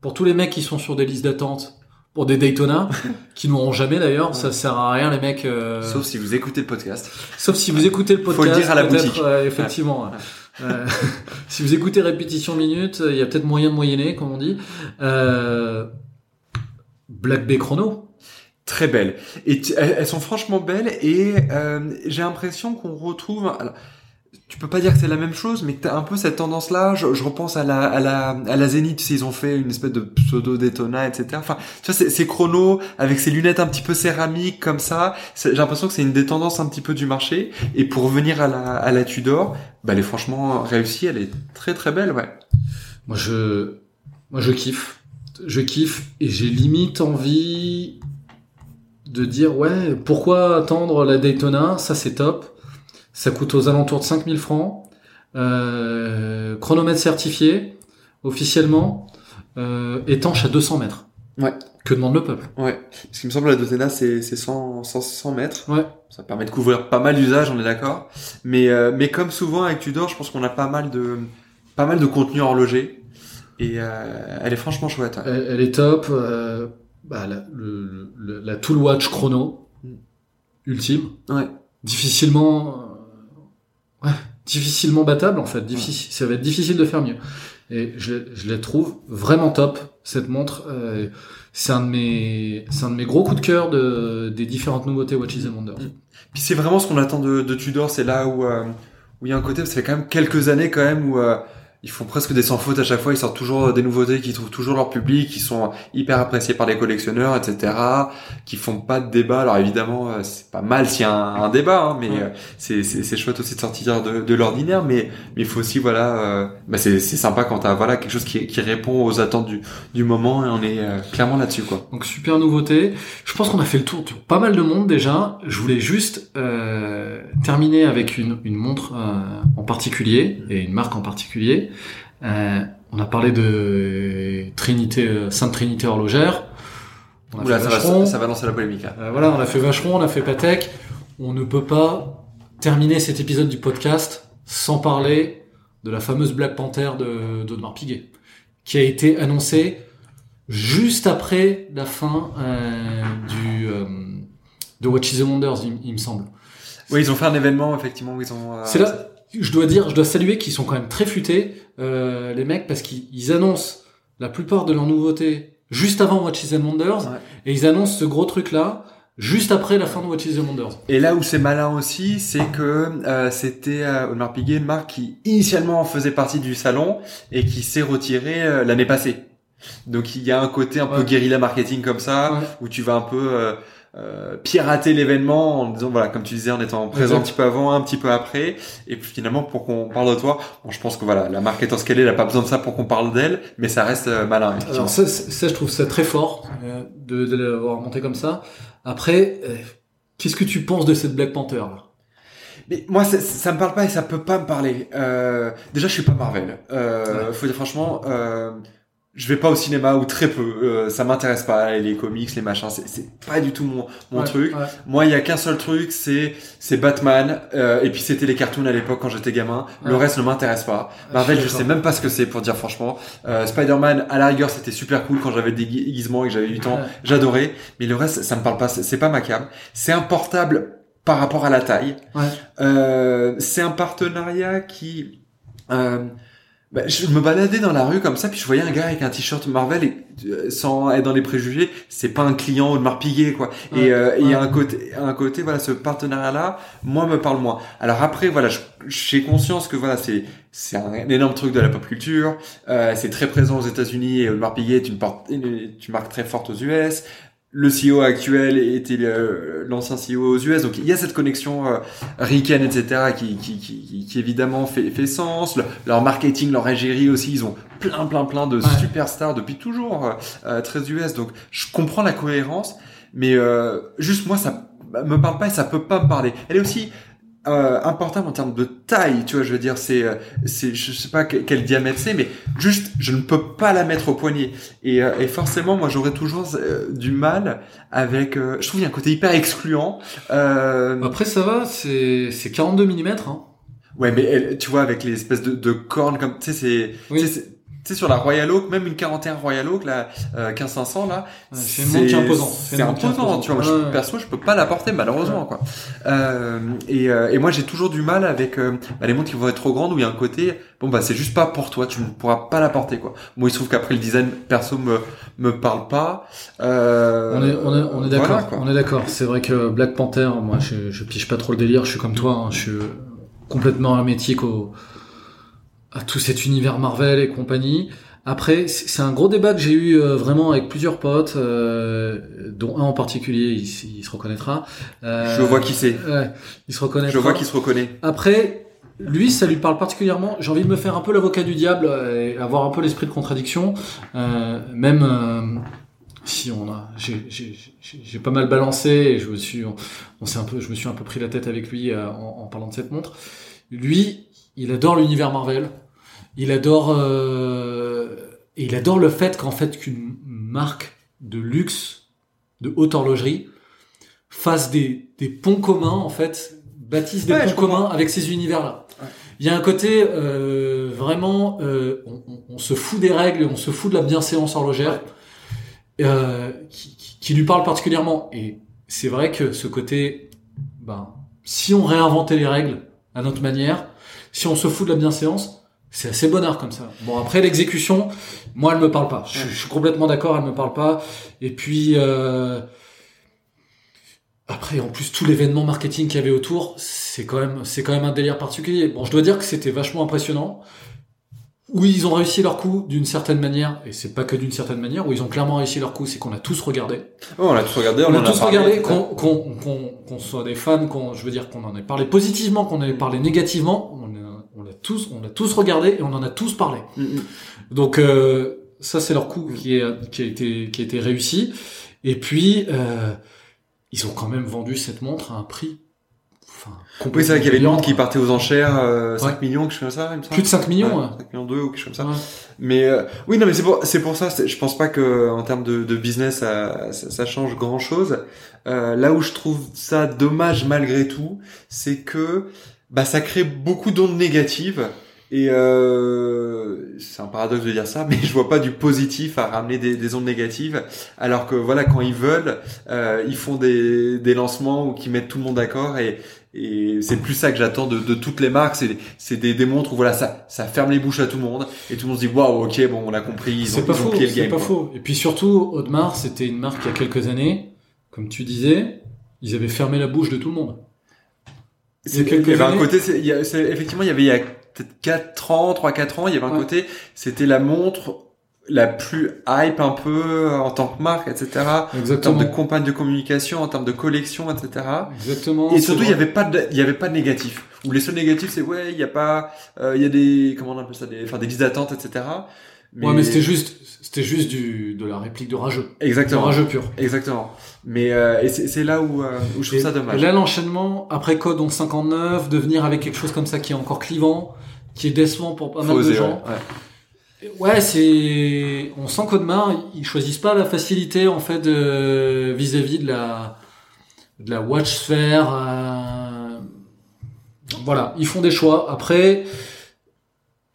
pour tous les mecs qui sont sur des listes d'attente pour des Daytona, qui n'auront jamais d'ailleurs. Ça sert à rien, les mecs. euh, Sauf si vous écoutez le podcast. Sauf si vous écoutez le podcast. Faut le dire à la boutique. euh, effectivement. Euh, si vous écoutez répétition minute, il y a peut-être moyen de moyenner, comme on dit. Black Bay Chrono. Très belles. Et tu- elles, elles sont franchement belles et euh, j'ai l'impression qu'on retrouve... alors, tu peux pas dire que c'est la même chose, mais que t'as un peu cette tendance-là. Je, je, repense à la, à la, à la Zénith, tu sais, ils ont fait une espèce de pseudo Daytona, etc. Enfin, tu vois, ces chronos avec ces lunettes un petit peu céramiques comme ça. J'ai l'impression que c'est une des tendances un petit peu du marché. Et pour revenir à la, à la Tudor, bah, elle est franchement réussie. Elle est très très belle, ouais. Moi, je, moi, je kiffe. Je kiffe et j'ai limite envie de dire ouais, pourquoi attendre la Daytona? Ça, c'est top ça coûte aux alentours de 5000 francs. Euh, chronomètre certifié, officiellement, euh, étanche à 200 mètres. Ouais. Que demande le peuple Ouais. Ce qui me semble, la Dotena, c'est 100, 100, 100 mètres. Ouais. Ça permet de couvrir pas mal d'usages, on est d'accord. Mais, euh, mais comme souvent avec Tudor, je pense qu'on a pas mal de, pas mal de contenu horloger. Et euh, elle est franchement chouette. Ouais. Elle, elle, est top. Euh, bah, la, le, le, la Tool Watch chrono, mm. ultime. Ouais. Difficilement ouais, difficilement battable en fait. Difficile, ça va être difficile de faire mieux. Et je, je la trouve vraiment top cette montre. Euh, c'est un de mes, c'est un de mes gros coups de cœur de, des différentes nouveautés Watches and Wonders. Mm. Puis c'est vraiment ce qu'on attend de, de Tudor. C'est là où euh, où il y a un côté. Ça fait quand même quelques années quand même où euh, ils font presque des sans fautes à chaque fois. Ils sortent toujours des nouveautés qui trouvent toujours leur public, qui sont hyper appréciés par les collectionneurs, etc. Qui font pas de débat. Alors évidemment, euh, c'est pas mal s'il y a un, un débat, hein, mais ouais. c'est c'est chouette aussi de sortir de, de l'ordinaire. Mais mais il faut aussi voilà, euh, bah c'est c'est sympa quand t'as voilà quelque chose qui qui répond aux attentes du du moment et on est euh, clairement là-dessus quoi. Donc super nouveauté. Je pense qu'on a fait le tour de pas mal de monde déjà. Je voulais juste euh, terminer avec une une montre en particulier et une marque en particulier. Euh, on a parlé de Trinité, Sainte Trinité horlogère. On a Oula, ça, va, ça, va, lancer la polémique. Là. Euh, voilà, on a fait Vacheron, on a fait Patek. On ne peut pas terminer cet épisode du podcast sans parler de la fameuse Black Panther de d'Audemars Piguet, qui a été annoncée juste après la fin euh, du euh, de Watches the Wonders, il, il, me semble. Oui, ils ont fait un événement effectivement où ils ont. Euh, C'est là je dois dire, je dois saluer qu'ils sont quand même très futés, euh, les mecs, parce qu'ils annoncent la plupart de leurs nouveautés juste avant Watches and Wonders, ouais. et ils annoncent ce gros truc-là juste après la fin de Watches and Wonders. Et là où c'est malin aussi, c'est que euh, c'était euh, Audemars Piguet, une marque qui initialement faisait partie du salon et qui s'est retirée euh, l'année passée. Donc il y a un côté un ouais. peu guérilla marketing comme ça, ouais. où tu vas un peu euh, pirater l'événement en disant voilà comme tu disais en étant présent un petit peu avant un petit peu après et puis finalement pour qu'on parle de toi bon je pense que voilà la marque étant ce qu'elle est elle a pas besoin de ça pour qu'on parle d'elle mais ça reste euh, malin alors ça, ça, je trouve ça très fort euh, de, de l'avoir monté comme ça après euh, qu'est-ce que tu penses de cette Black Panther là? Mais moi, ça, ça me parle pas et ça peut pas me parler. Euh, déjà, je suis pas Marvel. Euh, ouais. Faut dire franchement, euh, je vais pas au cinéma ou très peu. Euh, ça m'intéresse pas les comics, les machins. C'est pas du tout mon mon ouais, truc. Ouais. Moi, il y a qu'un seul truc, c'est c'est Batman. Euh, et puis c'était les cartoons à l'époque quand j'étais gamin. Ouais. Le reste ne m'intéresse pas. Marvel, je, je sais même pas ce que c'est pour dire franchement. Euh, Spider-Man, à la rigueur, c'était super cool quand j'avais des déguisements et que j'avais 8 ans. J'adorais. Mais le reste, ça me parle pas. C'est pas ma cam. C'est un portable par rapport à la taille. Euh, c'est un partenariat qui euh, bah, je me baladais dans la rue comme ça, puis je voyais un gars avec un t-shirt Marvel et euh, sans être dans les préjugés, c'est pas un client de Marpiguet quoi. Ouais, et euh, il ouais. y a un côté, un côté voilà, ce partenariat-là, moi me parle moins. Alors après voilà, j'ai conscience que voilà, c'est c'est un, énorme truc de la pop culture. Euh, c'est très présent aux États-Unis et Audemars Piguet est une, une, une marque très forte aux US le CEO actuel était l'ancien CEO aux US, donc il y a cette connexion euh, ricaine, etc., qui, qui, qui, qui évidemment fait, fait sens. Le, leur marketing, leur égérie aussi, ils ont plein, plein, plein de ouais. superstars depuis toujours euh, très US, donc je comprends la cohérence, mais euh, juste moi ça me parle pas et ça peut pas me parler. Elle est aussi euh, importante en termes de taille, tu vois, je veux dire, c'est, euh, c'est, je sais pas quel, diamètre c'est, mais juste, je ne peux pas la mettre au poignet. Et, euh, et forcément, moi, j'aurais toujours euh, du mal avec. Euh, je trouve qu'il y a un côté hyper excluant. Euh, Après, ça va, c'est, c'est 42 mm. Hein. Ouais, mais tu vois, avec les espèces de, de cornes comme, tu sais, c'est, oui sais, sur la Royal Oak, même une 41 Royal Oak, la euh, 1500 là, ouais, c'est imposant. C'est imposant, tu vois. Moi, je, perso, je peux pas la porter malheureusement, quoi. Euh, et, euh, et moi, j'ai toujours du mal avec euh, bah, les montres qui vont être trop grandes où il y a un côté, bon bah c'est juste pas pour toi, tu ne pourras pas la porter, quoi. Moi, il se trouve qu'après le design perso me me parle pas. Euh, on est on est on est d'accord. Voilà, on est d'accord. C'est vrai que Black Panther, moi, je, je pige pas trop le délire. Je suis comme toi. Hein, je complètement hermétique au, à tout cet univers Marvel et compagnie. Après, c'est un gros débat que j'ai eu euh, vraiment avec plusieurs potes, euh, dont un en particulier, il, il se reconnaîtra. Euh, Je vois qui c'est. Ouais, il se reconnaîtra. Je vois qu'il se reconnaît. Après, lui, ça lui parle particulièrement. J'ai envie de me faire un peu l'avocat du diable et avoir un peu l'esprit de contradiction, euh, même euh, si on a, j'ai pas mal balancé et je me suis, on, s'est un peu, je me suis un peu pris la tête avec lui en, en parlant de cette montre. Lui, il adore l'univers Marvel. Il adore euh, et il adore le fait qu'en fait qu'une marque de luxe, de haute horlogerie, fasse des, des ponts communs en fait, bâtisse des ponts communs avec ces univers-là. Il y a un côté euh, vraiment, euh, on, on, se fout des règles, on se fout de la bienséance horlogère, qui, qui, lui parle particulièrement. Et c'est vrai que ce côté, ben, si on réinventait les règles à notre manière, si on se fout de la bienséance, c'est assez bonheur comme ça. Bon après l'exécution, moi elle me parle pas. Je, suis complètement d'accord, elle me parle pas. Et puis euh, après en plus tout l'événement marketing qu'il y avait autour, c'est quand même c'est quand même un délire particulier. Bon je dois dire que c'était vachement impressionnant. Oui, ils ont réussi leur coup d'une certaine manière, et c'est pas que d'une certaine manière, où ils ont clairement réussi leur coup, c'est qu'on a tous regardé. Oh, on a tous regardé, on, a tous regardé, qu'on soit des fans, qu'on, je veux dire qu'on en ait parlé positivement, qu'on ait parlé négativement, on on l'a tous, on a tous regardé et on en a tous parlé. Mm, mm. Donc euh, ça c'est leur coup qui, est, qui a été qui a été réussi. Et puis euh, ils ont quand même vendu cette montre à un prix. Enfin, oui, c'est vrai qu'il y avait une montre qui partait aux enchères, 5 euh, millions, quelque chose comme ça, il me Plus de 5 millions, ouais, 5 millions 2 ou quelque chose comme ça. Mais euh, oui, non, mais c'est pour, c'est pour ça, je pense pas que en termes de, de business, ça, ça, change grand chose. Euh, là où je trouve ça dommage malgré tout, c'est que bah ça crée beaucoup d'ondes négatives. Et euh, c'est un paradoxe de dire ça, mais je vois pas du positif à ramener des, des ondes négatives, alors que voilà, quand ils veulent, euh, ils font des, des lancements ou qui mettent tout le monde d'accord, et, et c'est plus ça que j'attends de, de, toutes les marques. C'est c'est des, des montres où voilà, ça ça ferme les bouches à tout le monde, et tout le monde se dit waouh, ok, bon, on a compris, ils ont, pas ils faux, le game. C'est pas faux. Et puis surtout, Audemars, c'était une marque il y a quelques années, comme tu disais, ils avaient fermé la bouche de tout le monde. Il y avait un côté, il y a, effectivement, il y avait il y a peut-être 4 ans, 3-4 ans, il y avait un côté, c'était la montre la plus hype un peu en tant que marque, etc. Exactement. En termes de campagne de communication, en termes de collection, etc. Exactement. Et surtout, il y avait pas de, il y avait pas de négatif. Ou les seuls négatifs, c'est ouais, il y a pas, euh, il y a des, comment on appelle ça, des, enfin des listes d'attente, etc. Mais... Ouais, mais c'était juste, c'était juste du, de la réplique de rageux. Exactement. De rageux pur. Exactement. Mais euh, et c'est là où, euh, où je trouve ça dommage. Là, l'enchaînement après code 1159, de venir avec quelque chose comme ça qui est encore clivant, qui est décevant pour pas mal de gens. Ouais, ouais c'est, on sent qu'Audemars, ils choisissent pas la facilité en fait vis-à-vis de la de la watch sphere. Euh... Voilà, ils font des choix. Après,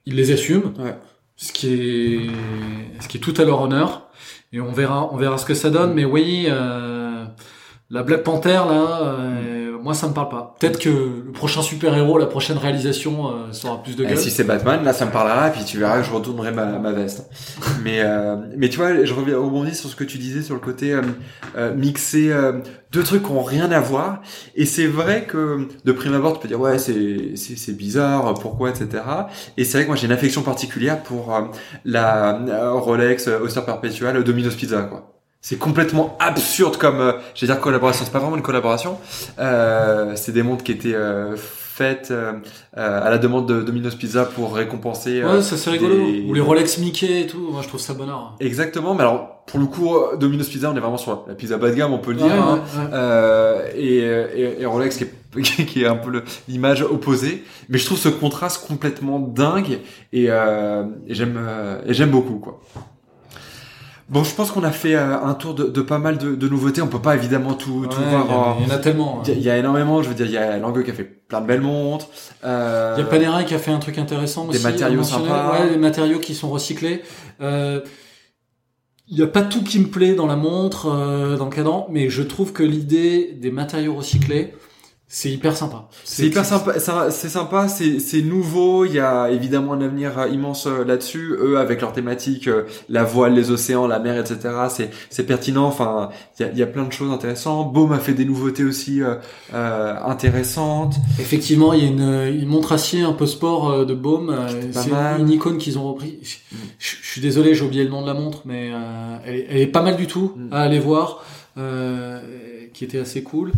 ils les assument. Ouais ce qui est ce qui est tout à leur honneur et on verra on verra ce que ça donne mais oui euh, la Black Panther là euh, moi ça me parle pas. Peut-être que le prochain super-héros, la prochaine réalisation euh, sera plus de gueule. si c'est Batman, là ça me parlera, et puis tu verras que je retournerai ma, ma veste. mais euh, mais tu vois, je reviens rebondis sur ce que tu disais sur le côté euh, euh mixer euh, deux trucs qui ont rien à voir. Et c'est vrai que de prime abord, tu peux dire ouais c'est c'est, c'est bizarre, pourquoi, etc. Et c'est vrai que moi j'ai une affection particulière pour la Rolex Oyster Perpetual Domino's Pizza quoi. C'est complètement absurde comme, euh, je vais dire collaboration, c'est pas vraiment une collaboration. Euh, c'est des montres qui étaient euh, faites euh, à la demande de Domino's Pizza pour récompenser. ouais, ça c'est rigolo. Ou les Rolex Mickey et tout. Moi, je trouve ça bonheur. Exactement. Mais alors, pour le coup, Domino's Pizza, on est vraiment sur la pizza bas de gamme, on peut le dire. hein. Euh, et, et, et, Rolex qui est, qui est un peu l'image opposée. Mais je trouve ce contraste complètement dingue et, et j'aime et j'aime beaucoup quoi. Bon, je pense qu'on a fait euh, un tour de, de pas mal de, de, nouveautés. On peut pas évidemment tout, tout voir. Il y, en a tellement. Il y, a énormément. Je veux dire, il y a Lange qui a fait plein de belles montres. Euh, il y a Panera qui a fait un truc intéressant des aussi. Des matériaux sympas. Ouais, des matériaux qui sont recyclés. Euh, il n'y a pas tout qui me plaît dans la montre, euh, dans le cadran, mais je trouve que l'idée des matériaux recyclés, c'est hyper sympa. C'est hyper sympa, c'est sympa, c'est nouveau. Il y a évidemment un avenir euh, immense euh, là-dessus. Eux, avec leur thématique, euh, la voile, les océans, la mer, etc. C'est c'est pertinent. Enfin, il y a, il y a plein de choses intéressantes. Baume a fait des nouveautés aussi euh, euh, intéressantes. Effectivement, il y a une, une montre acier un peu sport de Baume. C'est une icône qu'ils ont repris. Je, je- je suis désolé, j'ai oublié le nom de la montre, mais euh, elle, est, elle est pas mal du tout Mm. à aller voir, euh, qui était assez cool.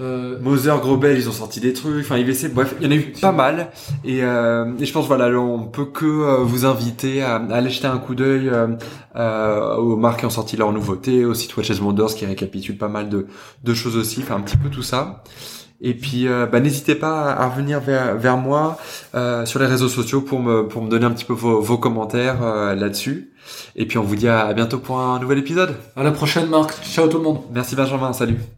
Euh, Moser, Grobel, ils ont sorti des trucs. Enfin, IVC, bref, il y en a eu pas mal. Et, euh, et je pense, voilà, là, on peut que euh, vous inviter à, à aller jeter un coup d'œil euh, euh, aux marques qui ont sorti leurs nouveautés, au site Watches Wonders qui récapitule pas mal de, de choses aussi. Enfin, un petit peu tout ça. Et puis, bah, n'hésitez pas à revenir vers, vers moi euh, sur les réseaux sociaux pour me, pour me donner un petit peu vos, vos commentaires euh, là-dessus. Et puis, on vous dit à, à bientôt pour un nouvel épisode. à la prochaine, Marc. Ciao tout le monde. Merci Benjamin, salut.